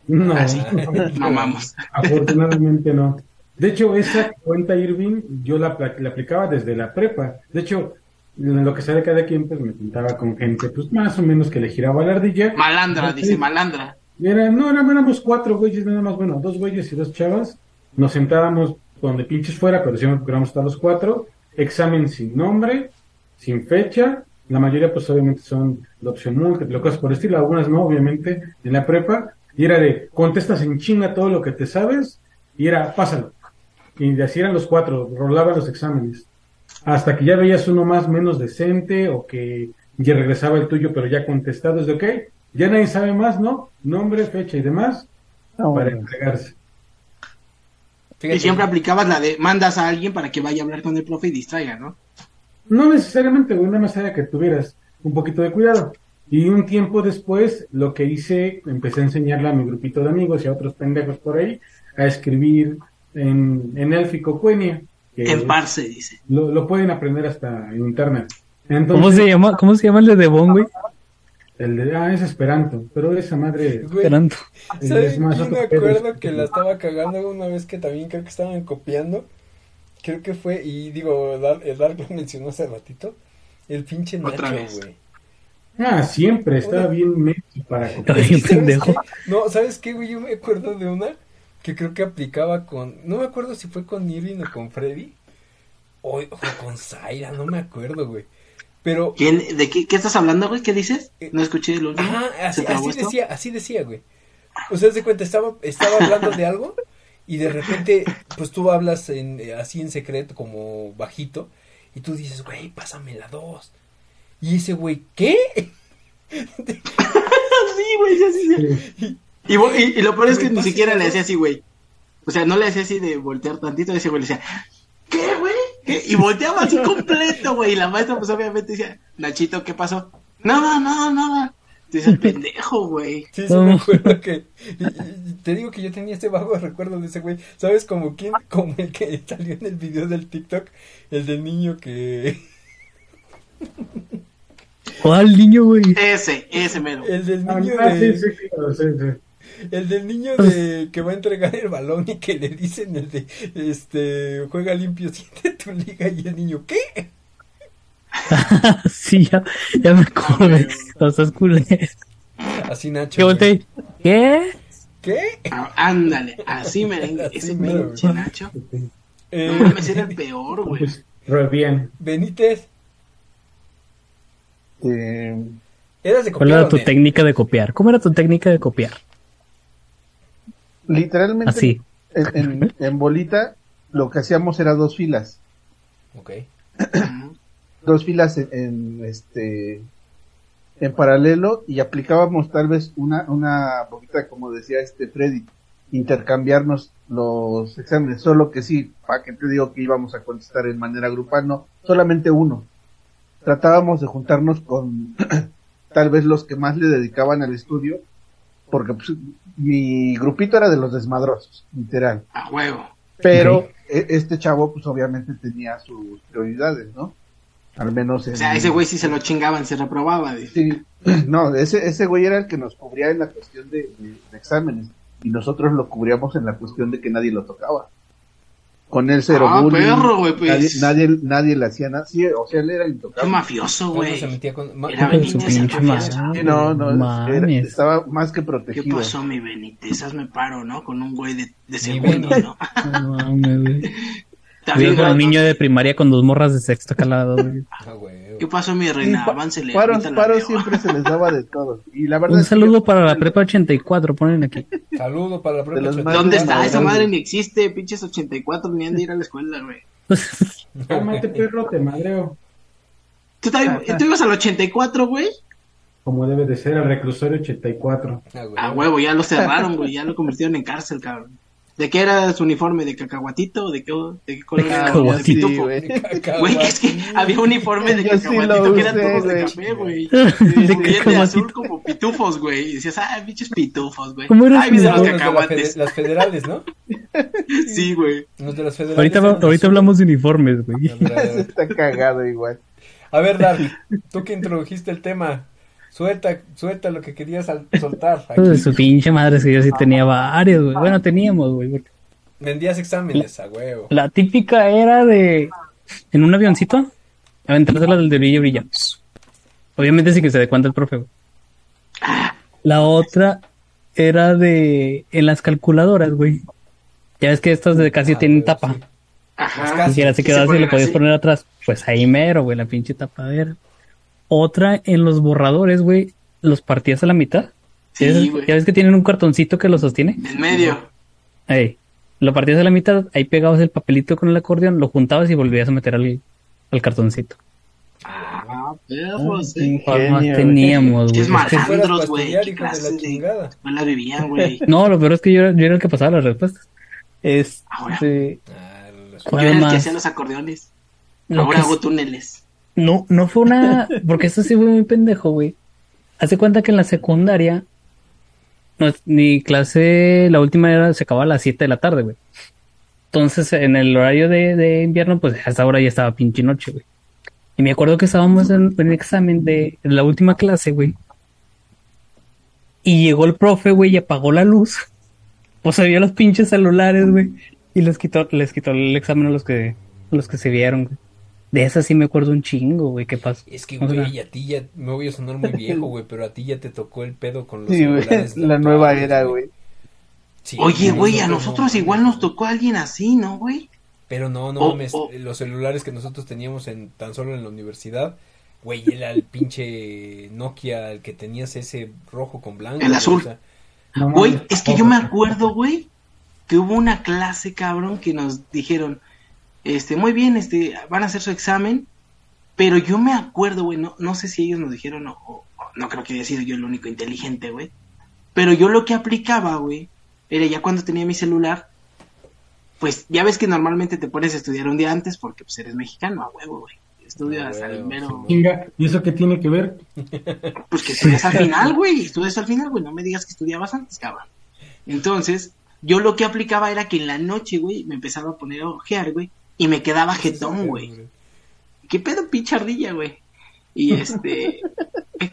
No, Ah, sí. Mamamos. afortunadamente no. De hecho, esa cuenta Irving yo la, la aplicaba desde la prepa. De hecho, lo que sabe cada quien, pues me juntaba con gente, pues más o menos que le giraba la ardilla. Malandra, dice malandra. Era, no, era- éramos cuatro güeyes nada más, bueno, dos güeyes y dos chavas. Nos sentábamos donde pinches fuera, pero siempre queramos estar los cuatro, examen sin nombre, sin fecha, la mayoría pues obviamente son de opción múltiple, cosas por el estilo, algunas no, obviamente, en la prepa, y era de, contestas en chinga todo lo que te sabes, y era, pásalo. Y así eran los cuatro, rolaban los exámenes. Hasta que ya veías uno más menos decente, o que ya regresaba el tuyo, pero ya contestado, es de, ok, ya nadie sabe más, ¿no? Nombre, fecha y demás, No, para bueno. entregarse. Fíjate, Y siempre aplicabas la de mandas a alguien para que vaya a hablar con el profe y distraiga, ¿no? No necesariamente, güey, nada más era que tuvieras un poquito de cuidado. Y un tiempo después, lo que hice, empecé a enseñarle a mi grupito de amigos y a otros pendejos por ahí a escribir en, en élfico cuenia. En parse, dice. lo, lo pueden aprender hasta en internet. Entonces, ¿Cómo se llama? ¿Cómo se llama el de Devon, güey? El de, ah, es Esperanto, pero esa madre güey, Esperando. ¿Sabes más quién me acuerdo que la estaba cagando una vez que también creo que estaban copiando? Creo que fue, y digo, el Dark lo mencionó hace ratito, el pinche Otra Nacho, vez. güey. Ah, siempre, estaba bien medio para copiar. ¿Sabes pendejo. No, ¿sabes qué, güey? Yo me acuerdo de una que creo que aplicaba con, no me acuerdo si fue con Irving o con Freddy, o, o con Zaira, no me acuerdo, güey. Pero ¿Quién, ¿De qué, qué estás hablando, güey? ¿Qué dices? No escuché el último. Ajá, así, decía, así decía, güey. O sea, de cuenta, estaba, estaba hablando de algo y de repente, pues tú hablas en, eh, así en secreto, como bajito, y tú dices, güey, pásame la dos. Y ese güey, ¿qué? sí, güey, sí, sí, sí. Y, y- y lo peor es que ni siquiera le hacía así, güey. O sea, no le hacía así de voltear tantito, ese güey le decía, ¿qué, güey? ¿Qué? Y volteaba así completo, güey. Y la maestra, pues obviamente decía, Nachito, ¿qué pasó? Nada, nada, nada. Dice, pendejo, güey. Sí, sí, me acuerdo que. y- te digo que yo tenía este vago recuerdo de ese güey. ¿Sabes como quién? Como el que salió en el video del TikTok, el del niño que. ¿Cuál niño, güey? Ese, ese mero. El del Ah, niño ah, de. sí, sí, sí. El del niño de que va a entregar el balón y que le dicen el de este juega limpio, siente tu liga y el niño, ¿qué? sí, ya, ya me acordé. Cosas culés. Así Nacho. ¿Qué? ¿Qué? Ah, Ándale, así merengue. Así Ese mero, pinche. Nacho. Eh, No mames, era el peor, güey. Pues, re bien. Benítez, Eh, eras de ¿Cuál era o tu técnica de copiar? ¿Cómo era tu técnica de copiar? Literalmente Así. En, en- en bolita lo que hacíamos era dos filas. Ok. dos filas en, en, este en paralelo y aplicábamos tal vez una una poquita como decía este Freddy intercambiarnos los exámenes solo que sí para que te digo que íbamos a contestar en manera grupal no solamente uno tratábamos de juntarnos con tal vez los que más le dedicaban al estudio porque pues, mi grupito era de los desmadrosos literal A huevo. pero e- este chavo pues obviamente tenía sus prioridades no al menos en... O sea, ese güey sí se lo chingaban, se reprobaba. dice. Sí, no, ese, ese güey era el que nos cubría en la cuestión de, de- de exámenes y nosotros lo cubríamos en la cuestión de que nadie lo tocaba. Con él cero Ah, bullying, perro, güey, pues. nadie, nadie, nadie le hacía nada, sí, o sea, él era Qué intocable. mafioso, Luego güey. se metía con... Era Benítez, su el pinche mafioso. madre. Sí, no, no, era- estaba más que ¿Qué protegido. pasó, mi Benítez? Hazme paro, ¿no? Con un güey de, de segundo. ¿no? No mames, güey. Yo bien, como un niño de primaria con dos morras de sexto calado, güey. Ah, güey. ¿Qué pasó, mi reina? Aváncele. paros, paros siempre se les daba de todo. Y la verdad Un es que saludo yo- para la prepa 84, ponen aquí. Saludo para la prepa. más- ¿Dónde Bueno, está? Esa madre ni existe. Pinches 84 ni han de ir a la escuela, güey. Cálmate, perro, te madreo. ¿Tú, también- ¿Tú ibas al 84, güey? Como debe de ser, el reclusorio 84. Ah, huevo, ya lo cerraron, güey. Ya lo convirtieron en cárcel, cabrón. ¿De qué era su uniforme? ¿De cacahuatito? ¿De qué, de qué color era? ¿De Cacahuatito. pitufo? güey. Güey, que es que había uniforme de sí cacahuatito que eran todos de café, güey. De Y de azul como pitufos, güey. Y decías, ah, pinches pitufos, güey. ¿Cómo eras Ay, mis de pitufo? los cacahuates. las federales, ¿no? Sí, güey. Los de las federales. Ahorita, eran ahorita hablamos de uniformes, güey. A ver, a ver. está cagado igual. A ver, Dark, tú que introdujiste el tema, suelta, suelta lo que querías al- soltar. Aquí. su pinche madre, si yo sí tenía varios, güey. Bueno, teníamos, güey. porque Vendías exámenes, a huevo. La típica era de, en un avioncito, aventársela del de brilla brilla. Obviamente sin que se dé cuenta el profe, güey. La otra era de, en las calculadoras, güey. Ya ves que estas de casi Ah, tienen tapa. sí. Ajá. Si quieras se Que quedaba así, le podías así. poner atrás. Pues ahí mero, güey, la pinche tapadera. Otra, en los borradores, güey, los partías a la mitad. Sí, ¿Ya. Ya ves que tienen un cartoncito que lo sostiene. En medio. Ahí. Lo partías a la mitad, ahí pegabas el papelito con el acordeón, lo juntabas y volvías a meter al, al cartoncito. Ah, perros, qué eh. ¿Cuál más Genio, teníamos, Es güey? Malandros, güey, qué de la de- chingada. escuela vivían, güey. No, lo peor es que yo, era- yo era el que pasaba las respuestas. Este, Ah, las- Yo ¿cuál era el que hacía los acordeones. Lo Ahora hago túneles. No, no fue una, porque esto sí fue muy pendejo, güey. Hace cuenta que en la secundaria, no, mi clase, la última era, se acababa a las 7 de la tarde, güey. Entonces, en el horario de, de invierno, pues a esa hora ya estaba pinche noche, güey. Y me acuerdo que estábamos en, en examen de la última clase, güey. Y llegó el profe, güey, y apagó la luz. Pues se vio los pinches celulares, güey. Y les quitó, les quitó el examen a los que, a los que se vieron, güey. De esa sí me acuerdo un chingo, güey. ¿Qué pasó? Es que, O sea, güey, a ti ya, me voy a sonar muy viejo, güey, pero a ti ya te tocó el pedo con los Sí, güey, celulares la nueva era, güey. Sí, Oye, güey, a nosotros nosotros no, igual nos tocó alguien así, ¿no, güey? Pero no, no Oh, mames, oh. los celulares que nosotros teníamos en tan solo en la universidad, güey, era el pinche Nokia, el que tenías ese rojo con blanco. El güey, azul. o sea, No Güey, es que yo me acuerdo, güey, que hubo una clase, cabrón, que nos dijeron, este, muy bien, este, van a hacer su examen, pero yo me acuerdo, güey, no, no sé si ellos nos dijeron, o, o- no creo que haya sido yo el único inteligente, güey, pero yo lo que aplicaba, güey, era ya cuando tenía mi celular, pues ya ves que normalmente te pones a estudiar un día antes porque pues eres mexicano, a huevo, güey. Estudias A hasta el mero... ¿y eso qué tiene que ver? Pues que estudias al final, güey. Estudias al final, güey. No me digas que estudiabas antes, cabrón. Entonces, yo lo que aplicaba era que en la noche, güey, me empezaba a poner a ojear, güey. Y me quedaba jetón, güey. ¿Qué pedo, pinche ardilla, güey? Y este.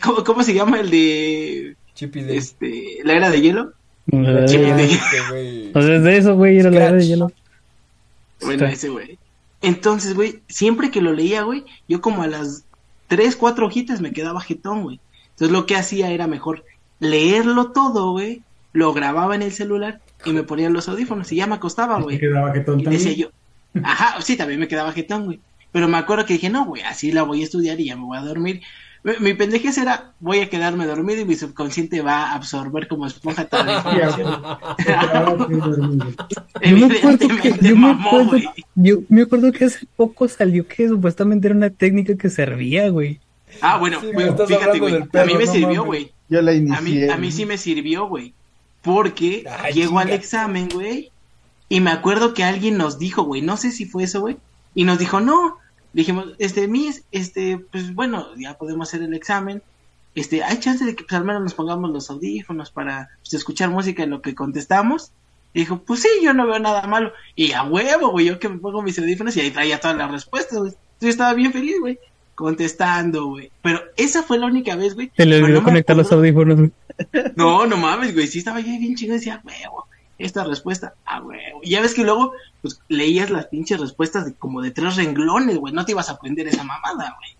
¿cómo, ¿Cómo se llama el de. Chippy de Este. La era de hielo? eh, Chip de- Este. O sea, de eso, güey, era la era de hielo. Bueno, Está. ese, güey. Entonces, güey, siempre que lo leía, güey, yo como a las tres, cuatro hojitas me quedaba jetón, güey. Entonces lo que hacía era mejor leerlo todo, güey, lo grababa en el celular y me ponía los audífonos y ya me acostaba, Me güey. quedaba jetón Y decía también. yo, ajá, sí, también me quedaba jetón, güey. Pero me acuerdo que dije, no, güey, así la voy a estudiar y ya me voy a dormir. Mi, pendejez era, voy a quedarme dormido y mi subconsciente va a absorber como esponja toda la información. Yo me acuerdo que, hace poco salió que supuestamente era una técnica que servía, güey. Ah, bueno, Sí, güey, fíjate, güey. a mí me no sirvió, güey. Yo la A mí, inicié. a mí sí me sirvió, güey. Porque Ay, llego al examen, güey. Y me acuerdo que alguien nos dijo, güey, no sé si fue eso, güey. Y nos dijo, no. Dijimos, este, mis, este, pues bueno, ya podemos hacer el examen. Este, hay chance de que pues, al menos nos pongamos los audífonos para pues, escuchar música en lo que contestamos. Y dijo, pues sí, yo no veo nada malo. Y a huevo, güey, yo que me pongo mis audífonos y ahí traía todas las respuestas, güey. Yo estaba bien feliz, güey, contestando, güey. Pero esa fue la única vez, güey. Se le olvidó no conectar los audífonos, güey. no, no mames, güey. Sí estaba yo bien chido y decía, huevo, esta respuesta, a huevo. Y ya ves que luego, pues, leías las pinches respuestas de como de tres renglones, güey. No te ibas a aprender esa mamada, güey.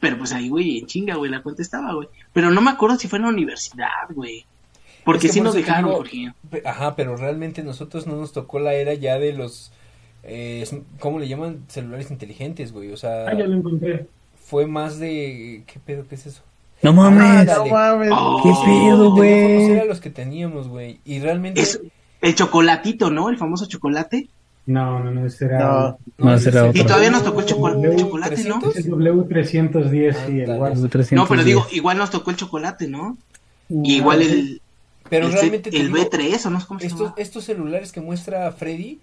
Pero pues ahí, güey, en chinga, güey, la contestaba, güey. Pero no me acuerdo si fue en la universidad, güey. Porque Es que sí por nos dejaron, digo, Jorge. Ajá, pero realmente nosotros no nos tocó la era ya de los, eh, ¿cómo le llaman? Celulares inteligentes, güey. O sea, Ah, ya lo encontré. fue más de, ¿qué pedo? ¿Qué es eso? No Ah, mames. dale. No mames. Oh. ¿Qué pedo, güey? Teléfonos eran los que teníamos, güey. Y realmente... Es el chocolatito, ¿no? El famoso chocolate. No, no, no, ese era. No. No, ese era ese- otro. Y todavía nos tocó el, choco- W el chocolate, ¿no? Es el W310, sí, el Ándale. WhatsApp. No, pero digo, igual nos tocó el chocolate, ¿no? Y igual el, Pero el, realmente... te el digo, B3, ¿o no sé cómo se estos, llama? estos celulares que muestra Freddy,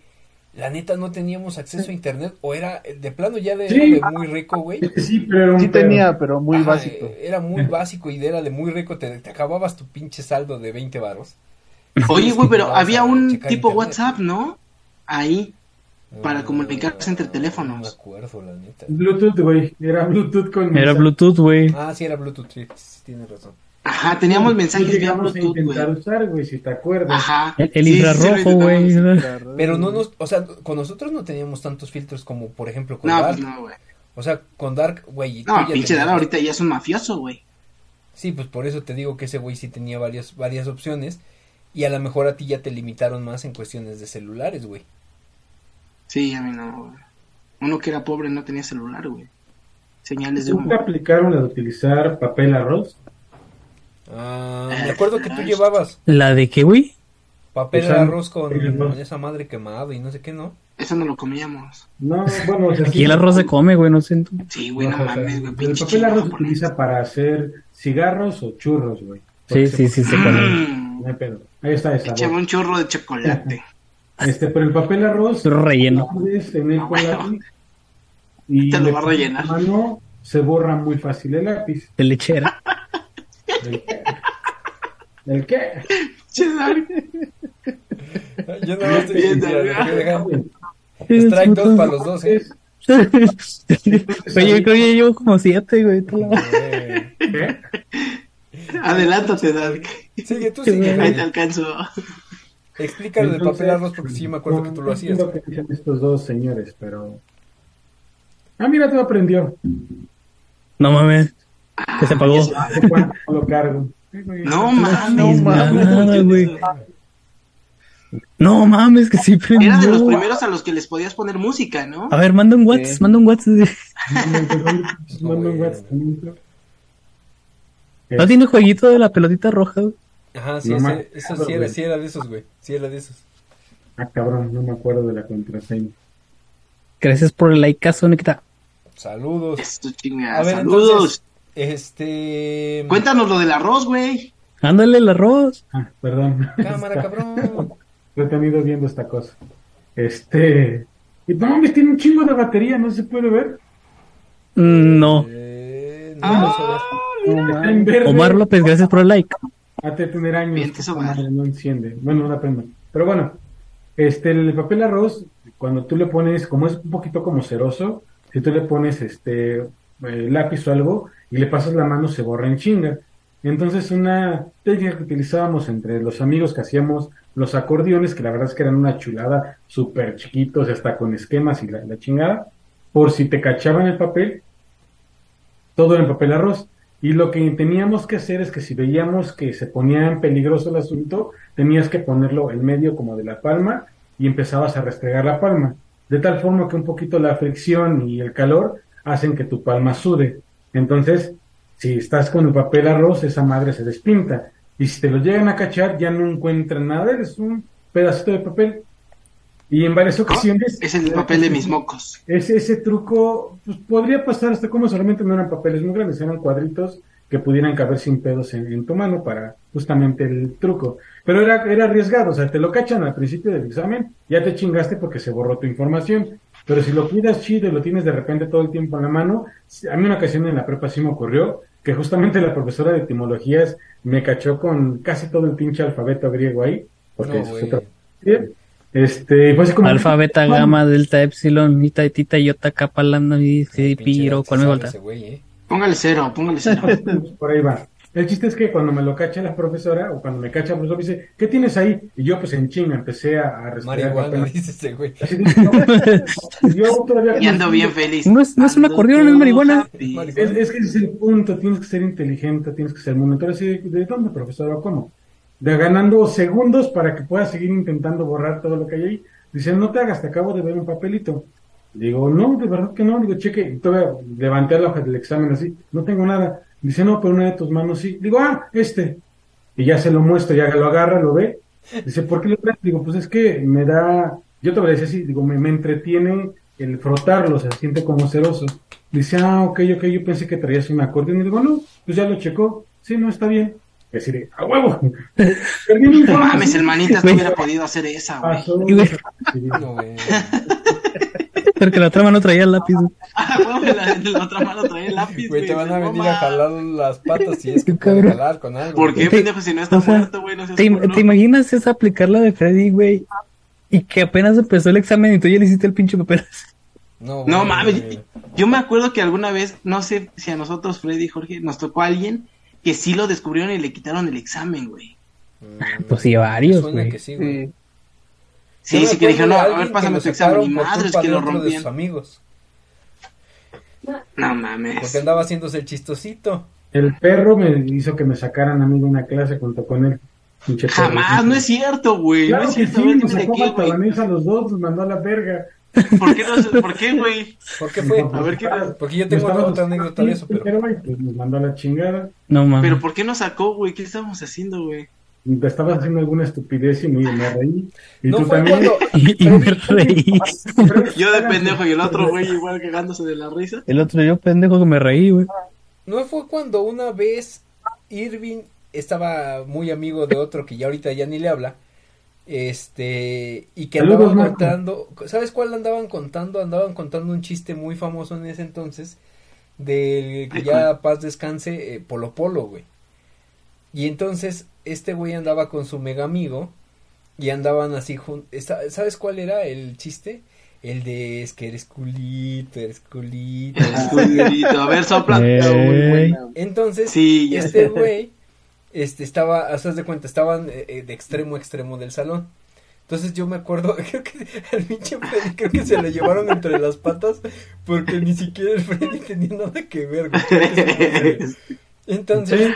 la neta no teníamos acceso a internet. O era, de plano ya de, Sí. era de muy rico, güey. Este sí, pero Sí tenía, pero muy Ajá, básico. Era muy básico y era de muy rico. Te, te acababas tu pinche saldo de 20 varos. Oye, güey, pero había un tipo internet. WhatsApp, ¿no? Ahí. Para Ah, comunicarse entre teléfonos. No me acuerdo, la neta. Bluetooth, güey. Era Bluetooth con. Era mensaje. Bluetooth, güey. Ah, sí, era Bluetooth, sí, sí, tienes razón. Ajá, teníamos Sí, mensajes a Bluetooth, güey. intentar usar, güey, si te acuerdas. Ajá. El, el Sí, infrarrojo, güey. Pero no nos, o sea, con nosotros no teníamos tantos filtros como, por ejemplo, con No, Dark. pues no, güey. O sea, con Dark, güey. No, pinche tenías- Dara ahorita ya es un mafioso, güey. Sí, pues por eso te digo que ese güey sí tenía varias, varias opciones. Y a lo mejor a ti ya te limitaron más en cuestiones de celulares, güey. Sí, a mí no, güey. Uno que era pobre no tenía celular, güey. Señales de humo. ¿Nunca aplicaron la de utilizar papel arroz? Ah, me acuerdo que tú llevabas ¿La de qué, güey? papel arroz con esa madre quemado y no sé qué, ¿no? Eso no lo comíamos. No, bueno, o sea, Aquí sí, el arroz se come, güey, no sé. Sí, güey, no mames, güey. El papel arroz se utiliza para hacer cigarros o churros, güey. Sí, sí, sí, se come. Mm, No hay pedo. Ahí está esa. Échame un churro de chocolate. Este, pero el papel arroz relleno. lo puedes tener con Bueno. lápiz y Te lo va a rellenar. la mano, se borra muy fácil el lápiz. De lechera. ¿El qué? ¿El qué? Yo no me estoy dejar. Strike para los dos, ¿eh? Oye, creo que yo llevo como siete, güey. ¿Qué? Adelántate, Dark. Sigue, tú sigue. Ahí te alcanzo. Explícalo del papel arroz porque sí me acuerdo no, que tú lo hacías. entiendo qué dicen estos dos señores, pero... Ah, mira, tú aprendió. No mames. Que se apagó. ¿Hace cuánto no lo cargo? No mames, No mames, güey. No mames, que sí prendió. Era de los primeros a los que les podías poner música, ¿no? A ver, manda un WhatsApp, manda un WhatsApp. Manda un WhatsApp también. ¿No tiene jueguito de la pelotita roja, güey? Ajá, sí, No me ese, eso sí era, sí era de esos, güey. Sí era de esos. Ah, cabrón, no me acuerdo de la contraseña. Gracias por el like, caso, Nikita. Saludos. Esto A chinga. ver, Saludos. entonces, este... Cuéntanos lo del arroz, güey. Ándale el arroz. Ah, perdón. Cámara, Está- cabrón. Lo he tenido viendo esta cosa. Este... Y no mames, tiene un chingo de batería, ¿no se puede ver? Mm, No. Eh, no, Ah, no se ve. Omar López, gracias por el like. De tener años. Madre no enciende. Bueno, una pena. Pero bueno, este, el papel arroz, cuando tú le pones, como es un poquito como ceroso, si tú le pones este eh, lápiz o algo y le pasas la mano, se borra en chinga. Entonces, una técnica que utilizábamos entre los amigos que hacíamos los acordeones, que la verdad es que eran una chulada, súper chiquitos, hasta con esquemas y la, la chingada, por si te cachaban el papel, todo era en papel arroz. Y lo que teníamos que hacer es que si veíamos que se ponía en peligroso el asunto, tenías que ponerlo en medio como de la palma y empezabas a restregar la palma. De tal forma que un poquito la fricción y el calor hacen que tu palma sude. Entonces, si estás con el papel arroz, esa madre se despinta. Y si te lo llegan a cachar, ya no encuentran nada, eres un pedacito de papel. Y en varias ocasiones... Es el papel de mis mocos. Ese, ese truco pues, podría pasar hasta como solamente no eran papeles muy grandes, eran cuadritos que pudieran caber sin pedos en, en tu mano para justamente el truco. Pero era, era arriesgado, o sea, te lo cachan al principio del examen, ya te chingaste porque se borró tu información. Pero si lo cuidas chido y lo tienes de repente todo el tiempo en la mano, a mí una ocasión en la prepa sí me ocurrió que justamente la profesora de etimologías me cachó con casi todo el pinche alfabeto griego ahí, porque No, eso es otra este, y fue así como Alfa, beta, gamma, delta, epsilon, eta, tita, iota, kappa, lambda, mi, Pinche piro. ¿Cuál me falta? ese güey, eh. Póngale cero, póngale cero. Por ahí va. El chiste es que cuando me lo cacha la profesora, o cuando me cacha el profesor, me dice, ¿qué tienes ahí? Y yo, pues en chinga, empecé a, a respirar. Marihuana, dice ese güey. Así yo todavía Y ando bien feliz. No es- no es un acordeón, es marihuana. Es, es que ese es el punto, tienes que ser inteligente, tienes que ser muy Entonces, ¿de, ¿de dónde, profesora? ¿Cómo? De ganando segundos para que puedas seguir intentando borrar todo lo que hay ahí. Dice, no te hagas, te acabo de ver un papelito. Digo, no, de verdad que no. Digo, cheque, todavía levanté la hoja del examen así, no tengo nada. Dice, no, pero una de tus manos sí. Digo, ah, este. Y ya se lo muestro, ya lo agarra, lo ve. Dice, ¿por qué lo traes? Digo, pues es que me da, yo te lo decía así, digo, me, me entretiene el frotarlo, se siente como ceroso. Dice, ah, ok, ok, yo pensé que traías un acordeón. Y digo, no, pues ya lo checó. Sí, no, está bien. Y así de, a huevo. Perdí mi No mames, el manitas no hubiera podido hacer esa, güey. No. Porque la otra mano traía el lápiz. güey. Ah, güey, la, la otra mano trae el lápiz, Güey, te van a No venir a jalar las patas si es que Qué pueden cabrón. jalar con algo. ¿Por qué, güey. pendejo? Si no está O sea, muerto, güey, no seas ¿Te, imaginas esa aplicar la de Freddy, güey? Y que apenas empezó el examen y tú ya le hiciste el pinche papel. No, No güey. mames, yo me acuerdo que alguna vez, no sé si a nosotros, Freddy y Jorge, nos tocó a alguien que sí lo descubrieron y le quitaron el examen, güey. Mm, Pues sí, varios, Suena güey. que sí, güey. Sí, sí, que dijeron, no, a ver, que pásame tu examen. Y madres culpa que de lo de rompían. sus amigos. No mames. Porque andaba haciéndose el chistosito. El perro me hizo que me sacaran a mí de una clase junto con él. Jamás, no es cierto, güey. Claro no es que cierto, sí, a ver, nos sacó a los dos, nos mandó a la verga. ¿Por qué, no, ¿por qué, güey? ¿Por qué fue? A ver, ¿qué- Porque yo tengo otra anécdota de eso, pero... Pero, güey, pues nos mandó a la chingada. No mames. ¿Pero por qué nos sacó, güey? ¿Qué estábamos haciendo, güey? Te estabas haciendo alguna estupidez y me, me reí. Y No tú fue también. cuando... Y, y me reí. Yo de pendejo y el otro güey igual cagándose de la risa. El otro yo pendejo que me reí, güey. ¿No fue cuando una vez Irving estaba muy amigo de otro que ya ahorita ya ni le habla? Este, y que Saludos, andaban Marco. contando, ¿sabes cuál andaban contando? Andaban contando un chiste muy famoso en ese entonces, del que ya paz descanse, eh, Polo Polo, güey. Y entonces, este güey andaba con su mega amigo, y andaban así juntos, ¿sabes cuál era el chiste? El de, es que eres culito, eres culito. eres culito". A ver, sopla. Entonces, Sí, este güey, este, estaba, haz de cuenta, estaban eh, eh, de extremo a extremo del salón. Entonces yo me acuerdo, creo que al pinche Freddy creo que se lo llevaron entre las patas porque ni siquiera el Freddy tenía nada que ver, güey. Entonces,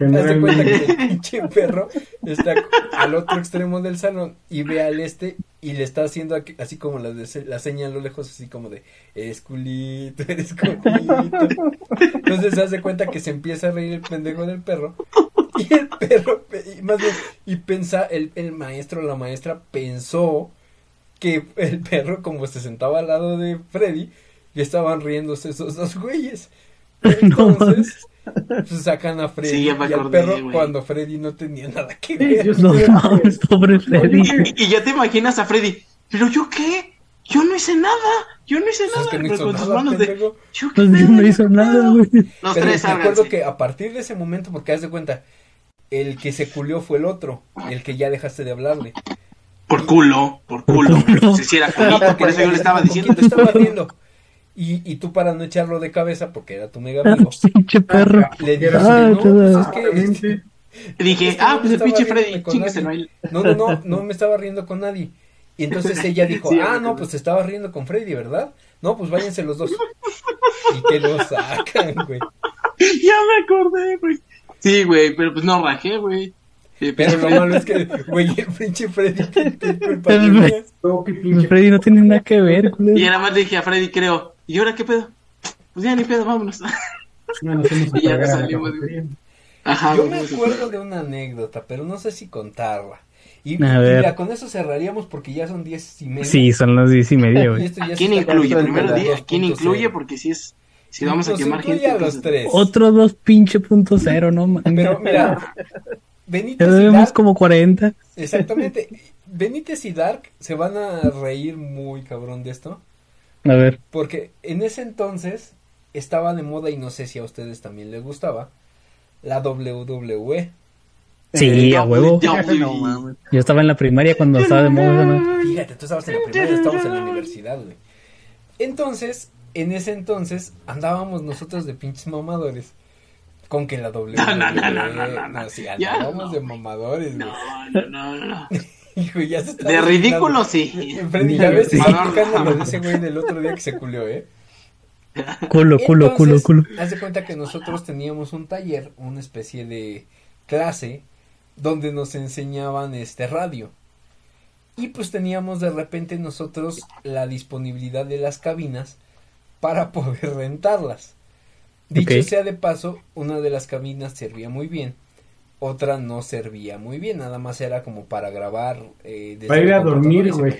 haz de cuenta que el pinche perro está al otro extremo del salón y ve al este y le está haciendo aquí- así como la, de- la seña a lo lejos, así como de, eres culito, eres culito. Entonces se hace cuenta que se empieza a reír el pendejo del perro y el perro, pe- y más bien, y pensa, el, el maestro o la maestra pensó que el perro como se sentaba al lado de Freddy y estaban riéndose esos dos güeyes. Entonces, sacan a Freddy Sí, ya me y al acordé, perro güey. cuando Freddy no tenía nada que ver. yo No estoy- mames, pobre Freddy. Y, y ya te imaginas a Freddy. ¿Pero yo qué? Yo no hice nada. Yo no hice nada. es no Pero con nada, manos de. ¿Yo qué Pues pedo? no hizo nada, güey. Los Pero tres sálganse. que a partir de ese momento, porque haz de cuenta, el que se culió fue el otro, el que ya dejaste de hablarle. Por culo, por Por culo. culo. Si hiciera culito, por eso yo le estaba ¿Con diciendo. te estaba riendo? Y, y tú para no echarlo de cabeza, porque era tu mega amigo, Pinche perro. le dices, Ah, no, pues es que. Dije, Es que ah, no pues el pinche Freddy, no no, no, no, me estaba riendo con nadie. Y entonces ella dijo, Sí, ah, no, pues te estaba riendo con Freddy, ¿verdad? No, pues váyanse los dos. Y que lo sacan, güey. Ya me acordé, güey. Sí, güey, pero pues no rajé, güey. Sí, Pero lo pues, malo es que, güey, el pinche Freddy, Freddy no tiene nada que ver, culero. Y nada más le dije a Freddy, creo, ¿y ahora qué pedo? Pues ya ni pedo, vámonos. Nos Y ya la salimos. Ajá, Yo me acuerdo de una anécdota, pero no sé si contarla. Y, A y ver. mira, con eso cerraríamos porque ya son diez y media. Sí, son las diez y media, Y güey. esto ya ¿Quién incluye? Primero en di, las ¿a quién 2.0. incluye? Porque si es, si vamos a Nos quemar incluye gente. a los tres. Otros dos pinche punto cero, no mames. Pero mira, Benítez Ya y debemos Dark, como 40. exactamente, Benítez y Dark se van a reír muy cabrón de esto, A ver. porque en ese entonces estaba de moda y no sé si a ustedes también les gustaba, la WWE. Sí, Eh, a huevo. No mames. Yo estaba en la primaria cuando estaba de moda, ¿no? Fíjate, tú estabas en la primaria, estábamos en la universidad, güey. Entonces, en ese entonces, andábamos nosotros de pinches mamadores. Con que la WWE. No, no, no, no, no, no, no. sí, Ya, andábamos no, de mamadores, güey. No, no, no, no. Hijo, ya se está De ridículo, sí. Freddy, ya ves, aplicando lo de ese güey del otro día que se culió, ¿eh? Culo, culo, culo, Entonces, culo. Haz de cuenta que nosotros teníamos un taller, una especie de clase, donde nos enseñaban este radio. Y pues teníamos de repente nosotros la disponibilidad de las cabinas para poder rentarlas. Dicho sea de paso, una de las cabinas servía muy bien, otra no servía muy bien, nada más era como para grabar. eh, Para ir a dormir, güey.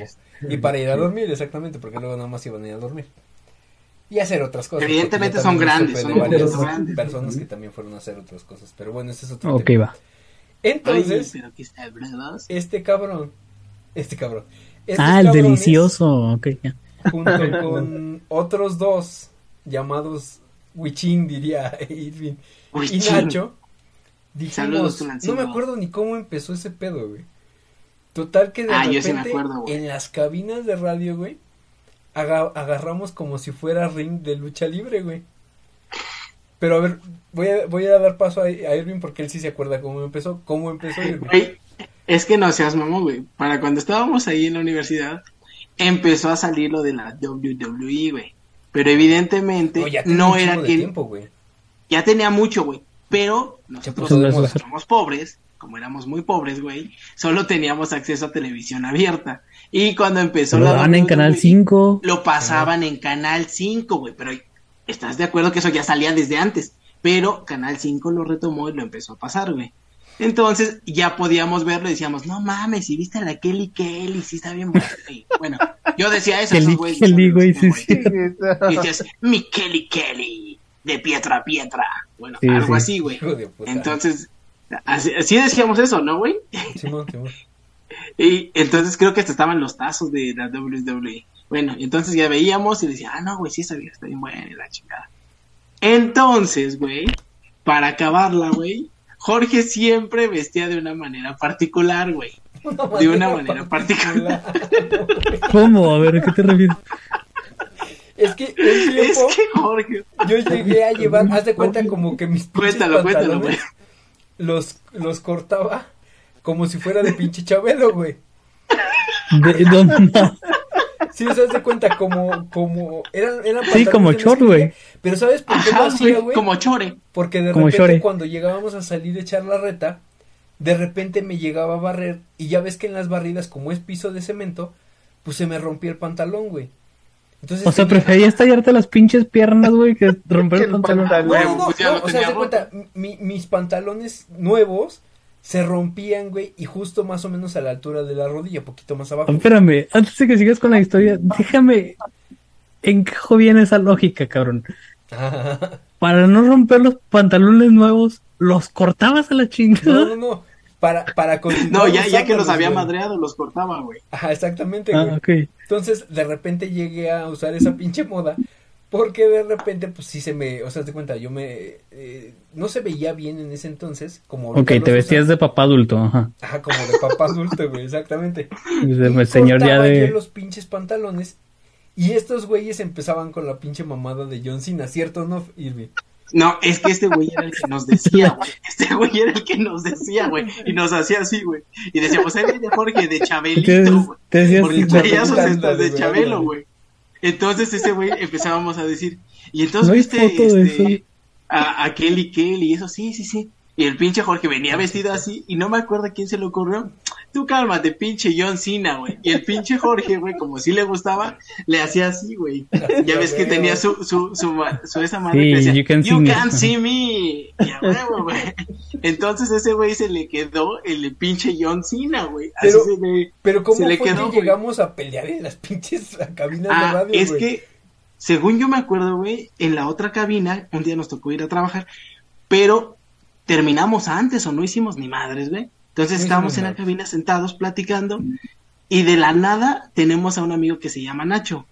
Y para ir a dormir, exactamente, porque luego nada más iban a ir a dormir. Y hacer otras cosas. Evidentemente son grandes, son varias grandes. personas que también fueron a hacer otras cosas. Pero bueno, ese es otro Ok, tema. va. Entonces, pero este cabrón, este cabrón. estos Ah, el delicioso. Ok. Junto con otros dos llamados Wichin, diría Irving, y. Nacho, dijimos, no me acuerdo ni cómo empezó ese pedo, güey. Total que de Ah, repente sí acuerdo, en las cabinas de radio, güey, aga- agarramos como si fuera ring de lucha libre, güey. Pero a ver, voy a, voy a dar paso a, a Irving porque él sí se acuerda cómo empezó. ¿Cómo empezó Irving? Güey, es que no seas mamón, güey. Para cuando estábamos ahí en la universidad, empezó a salir lo de la WWE, güey. Pero evidentemente No, era que tiempo, güey. ya tenía mucho, güey. Pero Se nosotros somos pobres, como éramos muy pobres, güey, solo teníamos acceso a televisión abierta. Y cuando empezó Lo la daban en Canal 5. lo pasaban en Canal 5, güey, pero estás de acuerdo que eso ya salía desde antes, pero Canal 5 lo retomó y lo empezó a pasar, güey. Entonces ya podíamos verlo y decíamos, no mames, si viste a la Kelly Kelly, sí está bien buena. Y, bueno, yo decía eso, Kelly güeyes Kelly, güey, sí, güey. sí. Y decías, mi Kelly Kelly, de piedra a piedra. Bueno, Sí, algo sí. así, güey. Entonces, así, así decíamos eso, ¿no, güey? Simón, Simón. Y entonces creo que hasta estaban los tazos de la WWE. Bueno, entonces ya veíamos y decía, ah, no, güey, sí, esa vieja está bien buena y la chingada. Entonces, güey, para acabarla, güey, Jorge siempre vestía de una manera particular, güey. De una manera particular. ¿Cómo? A ver, ¿a qué te refieres? Es que un Es tiempo que Jorge. yo llegué a llevar, haz de cuenta como que mis pinches Cuéntalo, cuéntalo, pantalones los, los cortaba como si fuera de pinche Chabelo, güey. De, no. Sí, o sea, haz de cuenta como, como, eran, eran Sí, como mezclilla, güey. Pero ¿sabes por qué lo hacía, güey, como chore. Porque de Como repente cuando llegábamos a salir a echar la reta, de repente me llegaba a barrer y ya ves que en las barridas, como es piso de cemento, pues se me rompía el pantalón, güey. Entonces O sea, preferías tallarte las pinches piernas, güey, que romper Que el pantalón. pantalón. No, no, no, Pues ya no, lo o sea, roto. cuenta, mi- mis pantalones nuevos se rompían, güey, y justo más o menos a la altura de la rodilla, poquito más abajo. Espérame, antes de que sigas con la historia, déjame encajo bien esa lógica, cabrón. Para no romper los pantalones nuevos, los cortabas a la No, chingada. no, no, para, para continuar No, ya, ya que los había güey. madreado, los cortaba, güey. Ajá, exactamente, güey. Ah, ok. Entonces, de repente llegué a usar esa pinche moda. Porque de repente, pues sí se me. O sea, te cuenta, yo me. eh, no se veía bien en ese entonces. Como Ok, te vestías de papá adulto, ajá. Ajá, como de papá adulto, güey, exactamente. De señor ya de. los pinches pantalones. Y estos güeyes empezaban con la pinche mamada de John Cena, ¿cierto, no, Irving? No, es que este güey era el que nos decía, güey. Este güey era el que nos decía, güey. Y nos hacía así, güey. Y decíamos, ahí viene Jorge de Te, Chabelito, güey. Porque traía sus estas de Chabelo, güey. Entonces ese güey empezábamos a decir, y entonces No viste de este, a Kelly Kelly y eso, sí, sí, sí. Y el pinche Jorge venía vestido así y no me acuerdo quién se le ocurrió. Tú cálmate, pinche John Cena, güey. Y el pinche Jorge, güey, como sí le gustaba, le hacía así, güey. Ya ves que tenía su, su, su, ma- su esa madre Sí, que decía, you can see me". can't see me. Y a huevo, güey. Entonces ese güey se le quedó el pinche John Cena, güey. Así Pero- se le... Pero ¿cómo Se le fue quedó, que güey. llegamos a pelear en las pinches cabinas de Ah, radio, es que, según yo me acuerdo, güey, en la otra cabina, un día nos tocó ir a trabajar, pero terminamos antes o no hicimos ni madres, güey. Entonces No estábamos en la cabina sentados platicando y de la nada tenemos a un amigo que se llama Nacho.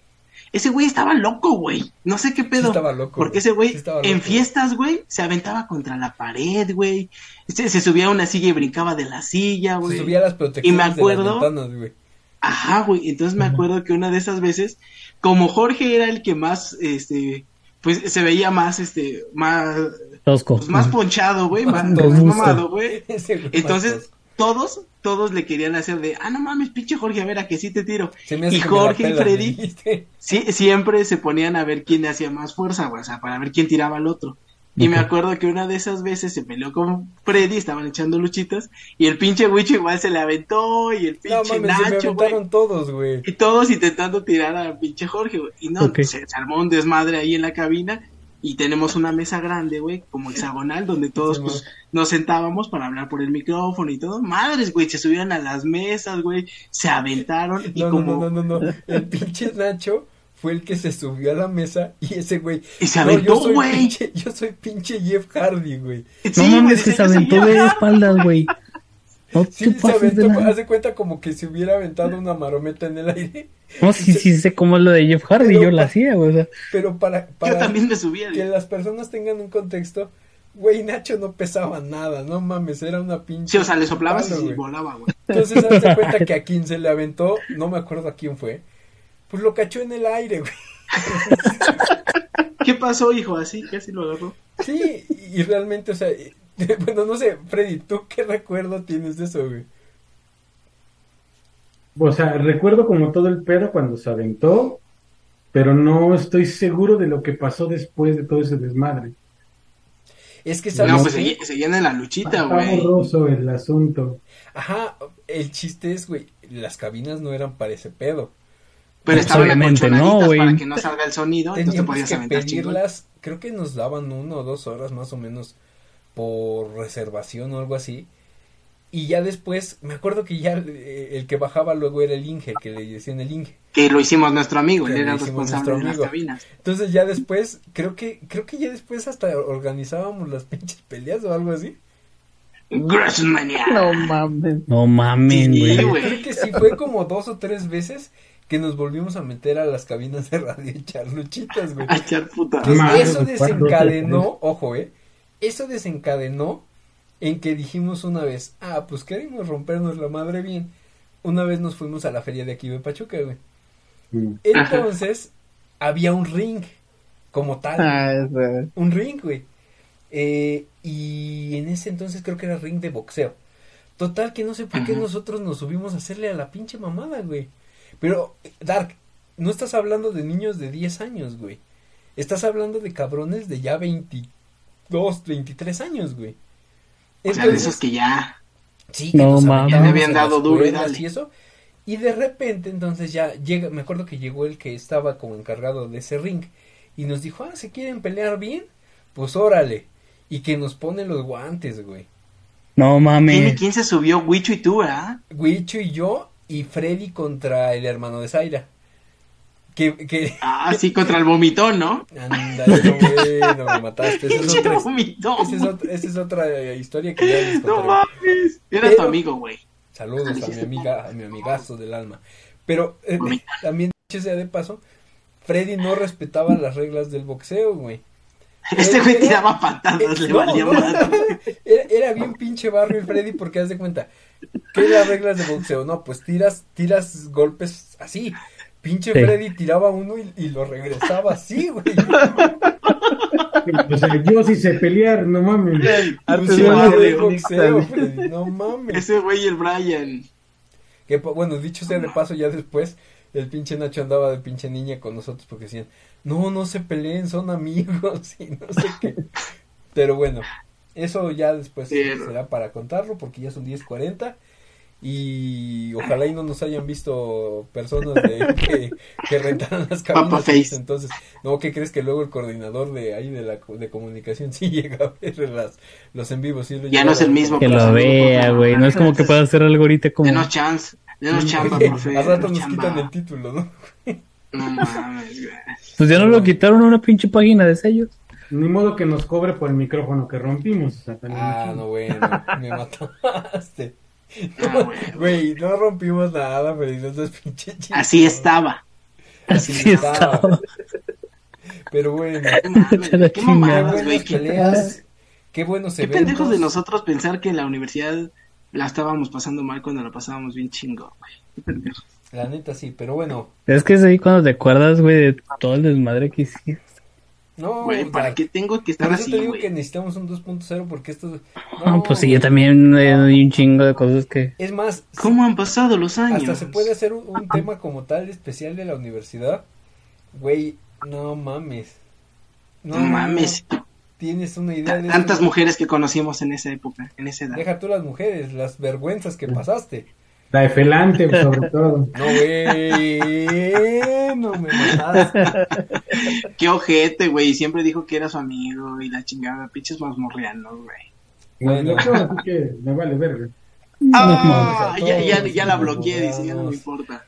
Ese güey estaba loco, güey. No sé qué pedo. estaba loco, Porque ese güey Sí en fiestas, güey, se aventaba contra la pared, güey. Se, se subía a una silla y brincaba de la silla, güey. Se subía a las protecciones Y me acuerdo- de las ventanas, güey. Ajá, güey. Entonces me acuerdo que una de esas veces, como Jorge era el que más, este, pues se veía más, este, más, Tosco. pues, más ponchado, güey, más, mamado, güey. Entonces, todos, todos le querían hacer de, ah, no mames, pinche Jorge, a ver, a que sí te tiro. Y Jorge y Freddy, sí, siempre se ponían a ver quién hacía más fuerza, güey, o sea, para ver quién tiraba al otro. Y me acuerdo que una de esas veces se peleó con Freddy, estaban echando luchitas, y el pinche Wicho igual se le aventó, y el No pinche mames, se me Nacho, güey. aventaron todos, güey. Y todos intentando tirar a pinche Jorge, güey. Y no, se, se armó un desmadre ahí en la cabina. Y tenemos una mesa grande, güey, como hexagonal, donde todos Sí, pues, nos sentábamos para hablar por el micrófono y todo. Madres, güey, se subieron a las mesas, güey, se aventaron y No, como... no, no, no, no. El pinche Nacho fue el que se subió a la mesa y ese güey. Y se "No, aventó, yo soy güey. pinche- Yo soy pinche Jeff Hardy, güey. No Sí, güey, mames, que se "Yo soy aventó yo". de espaldas, güey. No Sí, se de aventó, la- haz de cuenta como que se hubiera aventado una marometa en el aire. No, sí, sí sé cómo es lo de Jeff Hardy, Pero- yo la hacía, güey. O sea, Pero para, para Yo también me subía. que las personas tengan un contexto, güey, Nacho no pesaba nada, no mames, era una pinche. Sí, o sea, le soplabas palo, y güey. volaba, güey. Entonces, haz de cuenta que a quien se le aventó, no me acuerdo a quién fue, pues lo cachó en el aire, güey. ¿Qué pasó, hijo? Así, casi lo agarró. Sí, y realmente, o sea, bueno, no sé, Freddy, ¿tú qué recuerdo tienes de eso, güey? O sea, recuerdo como todo el pedo cuando se aventó, pero no estoy seguro de lo que pasó después de todo ese desmadre. Es que, ¿sabes No, pues se, seguían en la luchita, güey. borroso el asunto. Ajá, el chiste es, güey, las cabinas no eran para ese pedo. Pero Pues estaban obviamente no, güey. para que no salga el sonido, entonces te podías que aventar pedirlas, creo que nos daban una o dos horas más o menos por reservación o algo así. Y ya después, me acuerdo que ya eh, el que bajaba luego era el Inge, que le decían el Inge. Que lo hicimos nuestro amigo, él era responsable de nuestro las amigo. cabinas. Entonces ya después, creo que, creo que ya después hasta organizábamos las pinches peleas o algo así. No mames. No mames, Sí, güey. güey. Creo que sí, fue como dos o tres veces que nos volvimos a meter a las cabinas de radio y echar luchitas, güey. A echar puta. Eso desencadenó, ojo, eh, eso desencadenó en que dijimos una vez, ah, pues queremos rompernos la madre bien. Una vez nos fuimos a la feria de aquí de Pachuca, güey. Mm. Entonces, había un ring, como tal, Ah, un ring, güey. Eh, y en ese entonces creo que era ring de boxeo. Total que no sé por qué nosotros nos subimos a hacerle a la pinche mamada, güey. Pero, Dark, no estás hablando de niños de 10 años, güey. Estás hablando de cabrones de ya 22, 23 años, güey. O sea, de esos que ya. Sí, que No nos mames. Ya le habían dado duro y dale. y eso. Y de repente, entonces ya llega, me acuerdo que llegó el que estaba como encargado de ese ring y nos dijo, ah, ¿se quieren pelear bien? Pues órale. Y que nos pone los guantes, güey. No ¿Quién y mames. quién se subió? Wicho y tú, ¿verdad? Huicho y yo y Freddy contra el hermano de Zaira. Que, que, Ah, sí, contra el vomitón, ¿no? ándale, no, me mataste. Esa es otra, vomitón. esa es otra, esa es otra eh, historia que ya les No mames. Era Pero- tu amigo, güey. Saludos a mi amiga, a mi amigazo del alma. Pero eh, también, dicho sea de paso, Freddy no respetaba las reglas del boxeo, güey. Este güey tiraba patadas, eh, le no, valía no, madre. Era, era bien pinche barrio el Freddy porque haz de cuenta. ¿Qué las reglas de boxeo? No, pues tiras, tiras golpes así. Pinche Sí. Freddy tiraba uno y, y lo regresaba así, güey. O sea, yo sí sé pelear, no mames. Pues boxeo. Freddy, no mames. Ese güey y el Brian. Que, pa- bueno, dicho sea de paso, ya después el pinche Nacho andaba de pinche niña con nosotros porque decían, no, no se peleen, son amigos y no sé qué. Pero bueno, eso ya después Pero- será para contarlo porque ya son 10.40 y ojalá y no nos hayan visto personas de, que, que rentaran las Papa cabinas. face. Entonces, no, ¿qué crees que luego el coordinador de ahí de la co- de comunicación sí llega a ver las, los en vivos? Sí lo Ya no a es el mismo. Que lo vea, güey. No es como que pueda hacer algo ahorita como. Denos chance. Denos chamba, Oye, profe. Al rato nos chamba. quitan el título, ¿no? No mames. Pues ya no lo quitaron a una pinche página de sellos. Ni modo que nos cobre por el micrófono que rompimos. o sea, Ah, no, bueno, me mataste. Ah, güey. No rompimos nada, pero seas pinche chico. Así estaba. Así Así estaba. Pero bueno, mames, qué mamadas, güey. Qué, peleas, qué buenos qué eventos. pendejos de nosotros pensar que en la universidad la estábamos pasando mal cuando la pasábamos bien chingo, güey. Qué pendejos. La neta sí, pero bueno, Es que es ahí cuando te acuerdas, güey, de todo el desmadre que hiciste. No, Güey, ¿para qué tengo que Por estar eso así, te digo güey? que necesitamos un 2.0 porque esto... No, pues sí, yo también eh, hay un chingo de cosas que. Es más, ¿Cómo han pasado los años? hasta se puede hacer un, un tema como tal especial de la universidad. Güey, no mames. No mames. Tienes una idea de Tantas mujeres que conocimos en esa época, en esa edad. Deja tú las mujeres, las vergüenzas que pasaste. La de Felante, sobre todo. No, güey, no me mataste. Qué ojete, güey. Siempre dijo que era su amigo y la chingada. Pinches mazmorreanos, güey. Bueno. Bueno, así que me vale verga. Ah, no, ya, ya, ya la bloqueé, dice, ya no me importa.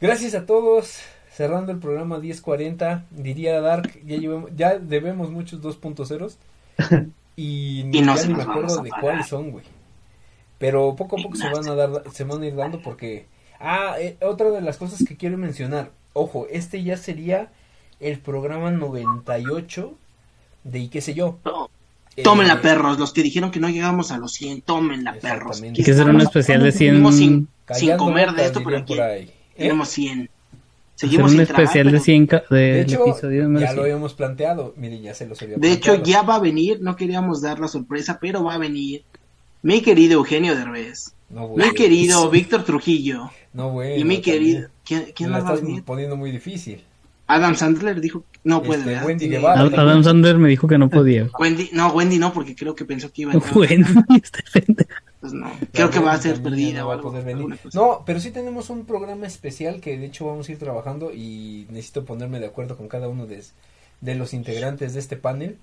Gracias a todos. Cerrando el programa 1040, diría Dark, ya, llevamos- ya debemos muchos 2.0 y, Y no ya se ni me acuerdo de parar. cuáles son, güey. Pero poco a poco se van a dar, se van a ir dando porque... Ah, eh, otra de las cosas que quiero mencionar. Ojo, este ya sería el programa 98 de y qué sé yo. Eh, Tómenla, perros. Los que dijeron que no llegamos a los 100, tómenla, perros. Que hacer un especial de Seguimos 100. sin, sin comer de esto, pero aquí por ahí. ¿Eh? tenemos 100. Hacer Seguimos un tragar, especial de pero- 100 ca- de, De hecho, episodio número ya lo 100. habíamos planteado. Miren, ya se los había De hecho, planteado. ya va a venir. No queríamos dar la sorpresa, pero va a venir. Mi querido Eugenio Derbez. No, güey. Mi querido Víctor Trujillo. No, güey. y mi no, querido. también. ¿Quién, quién Me la estás venir? poniendo muy difícil. Adam Sandler dijo. No puede, Este, ¿verdad? Wendy Guevara. Ad- Adam Sandler me dijo que no podía. Wendy, no, Wendy no, porque creo que pensó que iba a entrar. Wendy, este. Pues no, creo que va a ser También perdida no va a poder venir. No, pero sí tenemos un programa especial que de hecho vamos a ir trabajando y necesito ponerme de acuerdo con cada uno de, de los integrantes de este panel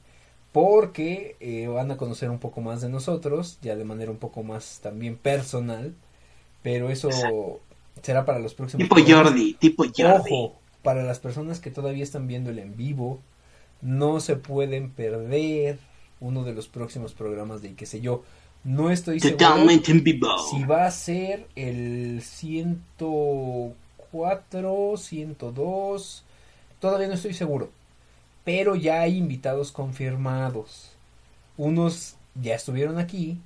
porque eh, van a conocer un poco más de nosotros, ya de manera un poco más también personal, pero eso será para los próximos Tipo programas. Jordi, tipo Jordi. Ojo, para las personas que todavía están viendo el en vivo, no se pueden perder uno de los próximos programas de qué sé yo. No estoy seguro Totalmente en vivo. si va a ser el 104, 102, todavía no estoy seguro. Pero ya hay invitados confirmados. Unos ya estuvieron aquí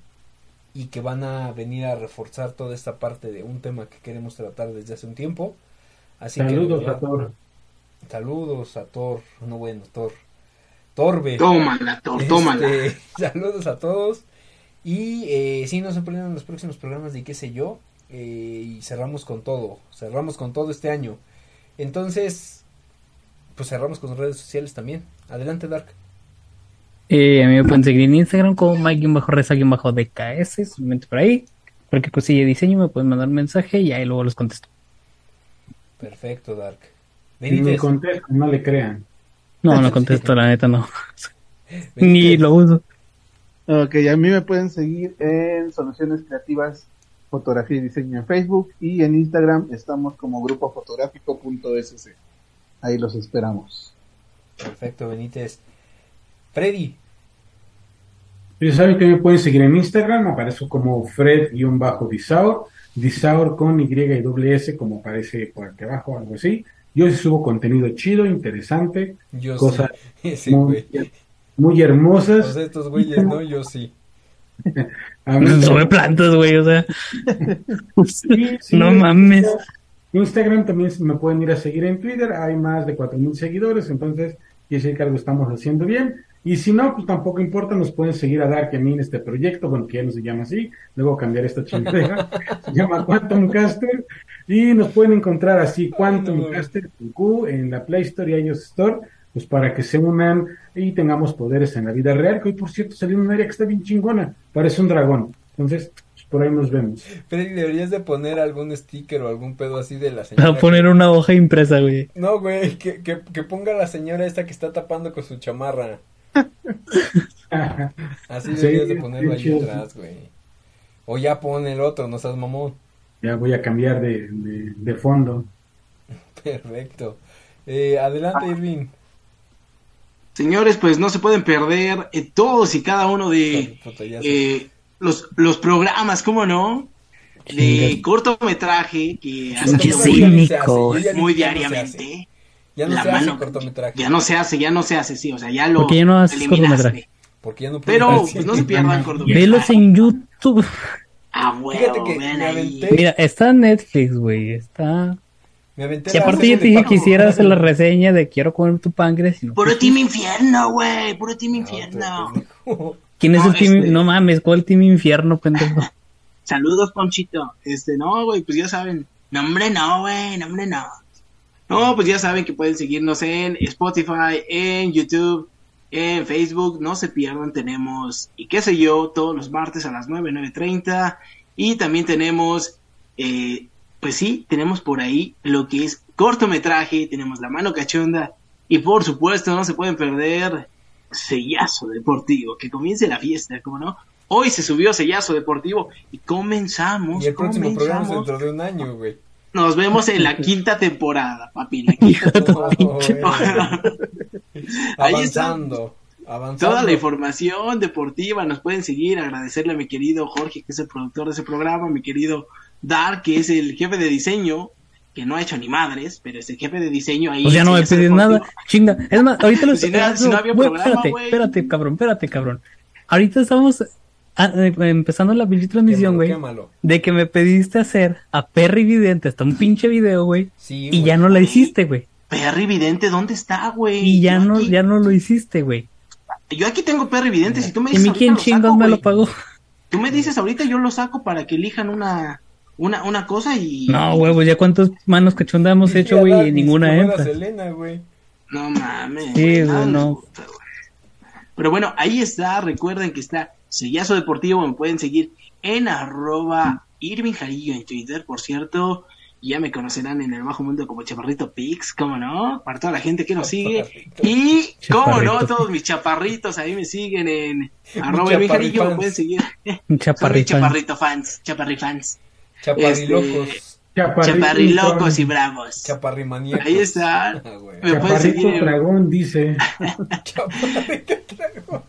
y que van a venir a reforzar toda esta parte de un tema que queremos tratar desde hace un tiempo. Así Saludos que a todos. saludos a Thor, no bueno, Thor. Torbe. Tómala, Thor, tómala. Este, saludos a todos. Y eh, sí, no se pierdan los próximos programas de qué sé yo. eh, y cerramos con todo. Cerramos con todo este año. Entonces, pues cerramos con redes sociales también. Adelante, Dark. Eh, a mí me pueden seguir en Instagram como Mike-Reza-DKS, simplemente por ahí. Cualquier cosilla de diseño me pueden mandar un mensaje y ahí luego los contesto. Perfecto, Dark. Si me contesto, no le crean. No, no contesto, la neta no. Ni lo uso. Ok, a mí me pueden seguir en Soluciones Creativas Fotografía y Diseño en Facebook y en Instagram estamos como grupofotográfico.sc. Ahí los esperamos. Perfecto, Benítez. Freddy. Ya saben que me pueden seguir en Instagram, aparezco como Fred-Disaur, Disaur con Y y doble S, como aparece por aquí abajo, algo así. Yo sí subo contenido chido, interesante, Yo cosas sí. Ese muy, güey. muy hermosas. Todos estos güeyes, ¿no? Yo sí. A mí- Sobre plantas, güey, o sea. Sí, sí, no mames. Instagram también me pueden ir a seguir en Twitter, hay más de 4000 seguidores, entonces quiere decir que algo estamos haciendo bien. Y si no, pues tampoco importa, nos pueden seguir a a mí en este proyecto, bueno, que ya no se llama así, luego cambiar esta chingadera, se llama Quantum Caster, y nos pueden encontrar así, Quantum no. Caster con Q en la Play Store y iOS Store, pues para que se unan y tengamos poderes en la vida real, que hoy por cierto salió en un área que está bien chingona, parece un dragón, entonces por ahí nos vemos. Freddy, deberías de poner algún sticker o algún pedo así de la Va señora. a poner una hoja impresa, güey. No, güey, que, que, que ponga la señora esta que está tapando con su chamarra. Así Sí, deberías de ponerlo ahí atrás, güey. O ya pon el otro, no seas mamón. ya voy a cambiar de, de, de fondo. Perfecto. Eh, adelante, Irving. Señores, pues no se pueden perder eh, todos y cada uno de Puta, eh, los, los programas, ¿cómo no? De cortometraje que hace, ni- muy no hace. diariamente. Ya no La se hace mano- cortometraje. Ya no se hace, ya no se hace, sí, o sea, ya lo ¿Por qué ya no haces cortometraje? Porque ya no Pero pues no se pierdan cortometraje. Velos en YouTube. Ah, Fíjate que ahí. Mira, está en Netflix, güey. Está. Me aventé Y aparte yo te dije que hicieras la reseña de quiero comer tu páncreas. y no. Puro Team Infierno, güey, puro Team No, Infierno. tú, ¿Quién es el team? este- No mames, ¿cuál team infierno, pendejo? Saludos, Ponchito. Este, no, güey, pues ya saben. No, hombre, no, güey, no, hombre, no. No, pues ya saben que pueden seguirnos en Spotify, en YouTube, en Facebook. No se pierdan, tenemos, y qué sé yo, todos los martes a las 9, 9.30. Y también tenemos, eh, pues sí, tenemos por ahí lo que es cortometraje, tenemos La Mano Cachonda. Y por supuesto, no se pueden perder Sellazo Deportivo, que comience la fiesta, ¿cómo no? Hoy se subió Sellazo Deportivo y comenzamos. Y el próximo programa es dentro de un año, güey. Nos vemos en la quinta temporada, papi. La quinta temporada. Ahí está. avanzando, avanzando. Toda la información deportiva nos pueden seguir. Agradecerle a mi querido Jorge, que es el productor de ese programa, mi querido Dark, que es el jefe de diseño, que no ha hecho ni madres, pero es el jefe de diseño ahí. Pues ya no me Deportivo. nada. Chinga. Es más, ahorita los. Si no- si no había programa, espérate, güey. espérate, cabrón, espérate, cabrón. Ahorita estamos ah, eh, empezando la pinche transmisión, güey. De que me pediste hacer a Perry Vidente hasta un pinche video, güey. Sí, Y ya no la hiciste, güey. Perry Vidente, ¿dónde está, güey? Y ya no, aquí- ya no lo hiciste, güey. Yo aquí tengo Perry Vidente, si tú me ¿Y dices mi ahorita quién lo chingos me lo pagó? Tú me dices ahorita, yo lo saco para que elijan una, una, una cosa y... No, güey, pues ya cuántos manos cachondas hemos hecho, güey, y ni ninguna entra. Selena, güey. No mames. Sí, güey, no. gusta. Pero bueno, ahí está. Recuerden que está Sellazo Deportivo. Me pueden seguir en arroba Irving Jarillo en Twitter, por cierto. Ya me conocerán en el bajo mundo como Chaparrito Pix, ¿cómo no? Para toda la gente que nos sigue. Y, ¿cómo no? Todos mis chaparritos ahí me siguen en arroba Irving Jarillo. Me pueden seguir. Chaparrito. chaparrito fans, chaparrifans. Chaparrilocos. Chaparrilocos y bravos. Chaparrimaníacos. Ahí está. Ah. Me Chaparrito seguir en- dragón dice. Chaparrito dragón.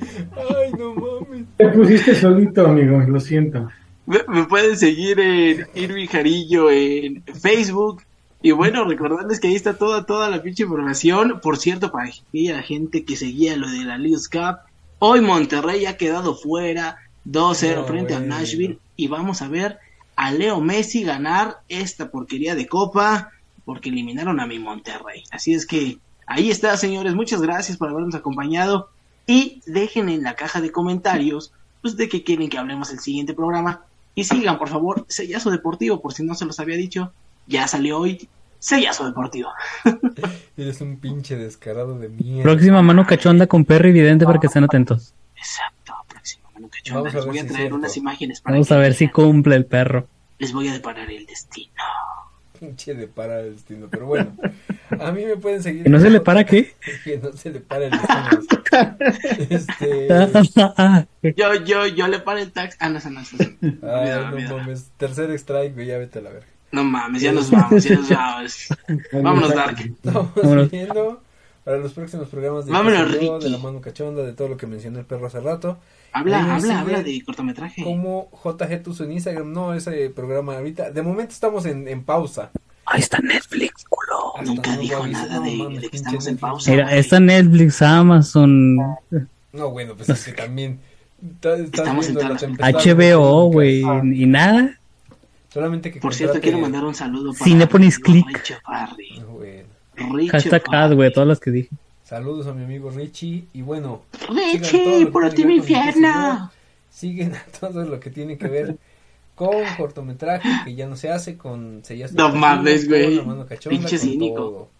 Ay, no mames. Te pusiste solito, amigo, lo siento. Me, me pueden seguir en Irving Jarillo en Facebook. Y bueno, recordarles que ahí está toda, toda la pinche información. Por cierto, para aquella gente que seguía lo de la Leagues Cup, hoy Monterrey ha quedado fuera 2-0 No, frente a bueno. Nashville. Y vamos a ver a Leo Messi ganar esta porquería de copa porque eliminaron a mi Monterrey. Así es que ahí está, señores. Muchas gracias por habernos acompañado. Y dejen en la caja de comentarios pues, de qué quieren que hablemos el siguiente programa. Y sigan, por favor, Sellazo Deportivo, por si no se los había dicho. Ya salió hoy Sellazo Deportivo. Eres un pinche descarado de mierda. Próxima mano cachonda con Perry Vidente para que estén atentos. Exacto, Vamos a Les ver voy a traer cierto. unas imágenes para Vamos que a ver si cumple el perro. Les voy a deparar el destino. Pinche de para el destino. Pero bueno, a mí me pueden seguir. ¿Que no se le para qué? que no se le para el destino. este. Yo, yo, yo le paro el tax. Ah, no. Ay, mames. Tercer strike, güey, ya vete a la verga. No mames, ya nos vamos, ya nos vamos. Vámonos, Dark. Estamos Vámonos. viendo para los próximos programas de, Vámonos, Ricky. de la mano cachonda, de todo lo que mencionó el perro hace rato. Habla, Ahí habla, habla de cortometraje. Como JG Tuzo en Instagram, no ese programa ahorita. De momento estamos en, en pausa. Ahí está Netflix, culo. Hasta Nunca nuevo dijo nada No de, mames, de que estamos en pausa. Mira, güey. está Netflix, Amazon, No, bueno, pues es que también. Estamos en HBO, güey, casa. y nada. Solamente que Por cierto, quiero mandar un saludo para Farri. No, güey. Richie Hashtag ad, güey, todas las que dije. Saludos a mi amigo Richie. Y bueno, Richie, que por ti mi infierno. yo. Siguen a todo lo que tiene que ver con cortometraje que ya no se hace, con Sellazo No Deportivo, mames, güey. Pinche cínico.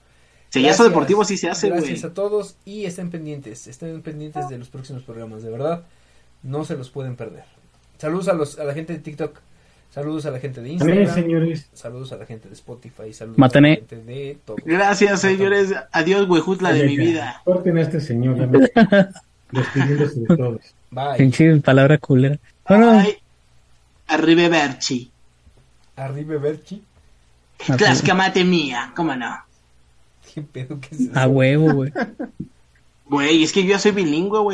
Sellazo Gracias. deportivo sí se hace, güey. Gracias a todos y estén pendientes, estén pendientes de los próximos programas, de verdad, no se los pueden perder. Saludos a los a la gente de TikTok, saludos a la gente de También, Instagram, señores. saludos a la gente de Spotify, saludos Matané. a la gente de todo. Gracias, señores. Adiós, huejutla de mi vida. Corten a este señor, me- despidiéndose de todos. Bye. Pinche palabra culera. Bueno, Ay, Arrivederci. Arriba Berchi. Tlaxcamate mía, ¿cómo no? ¿Qué pedo que es eso? a huevo, güey. Güey, es que yo ya soy bilingüe, güey.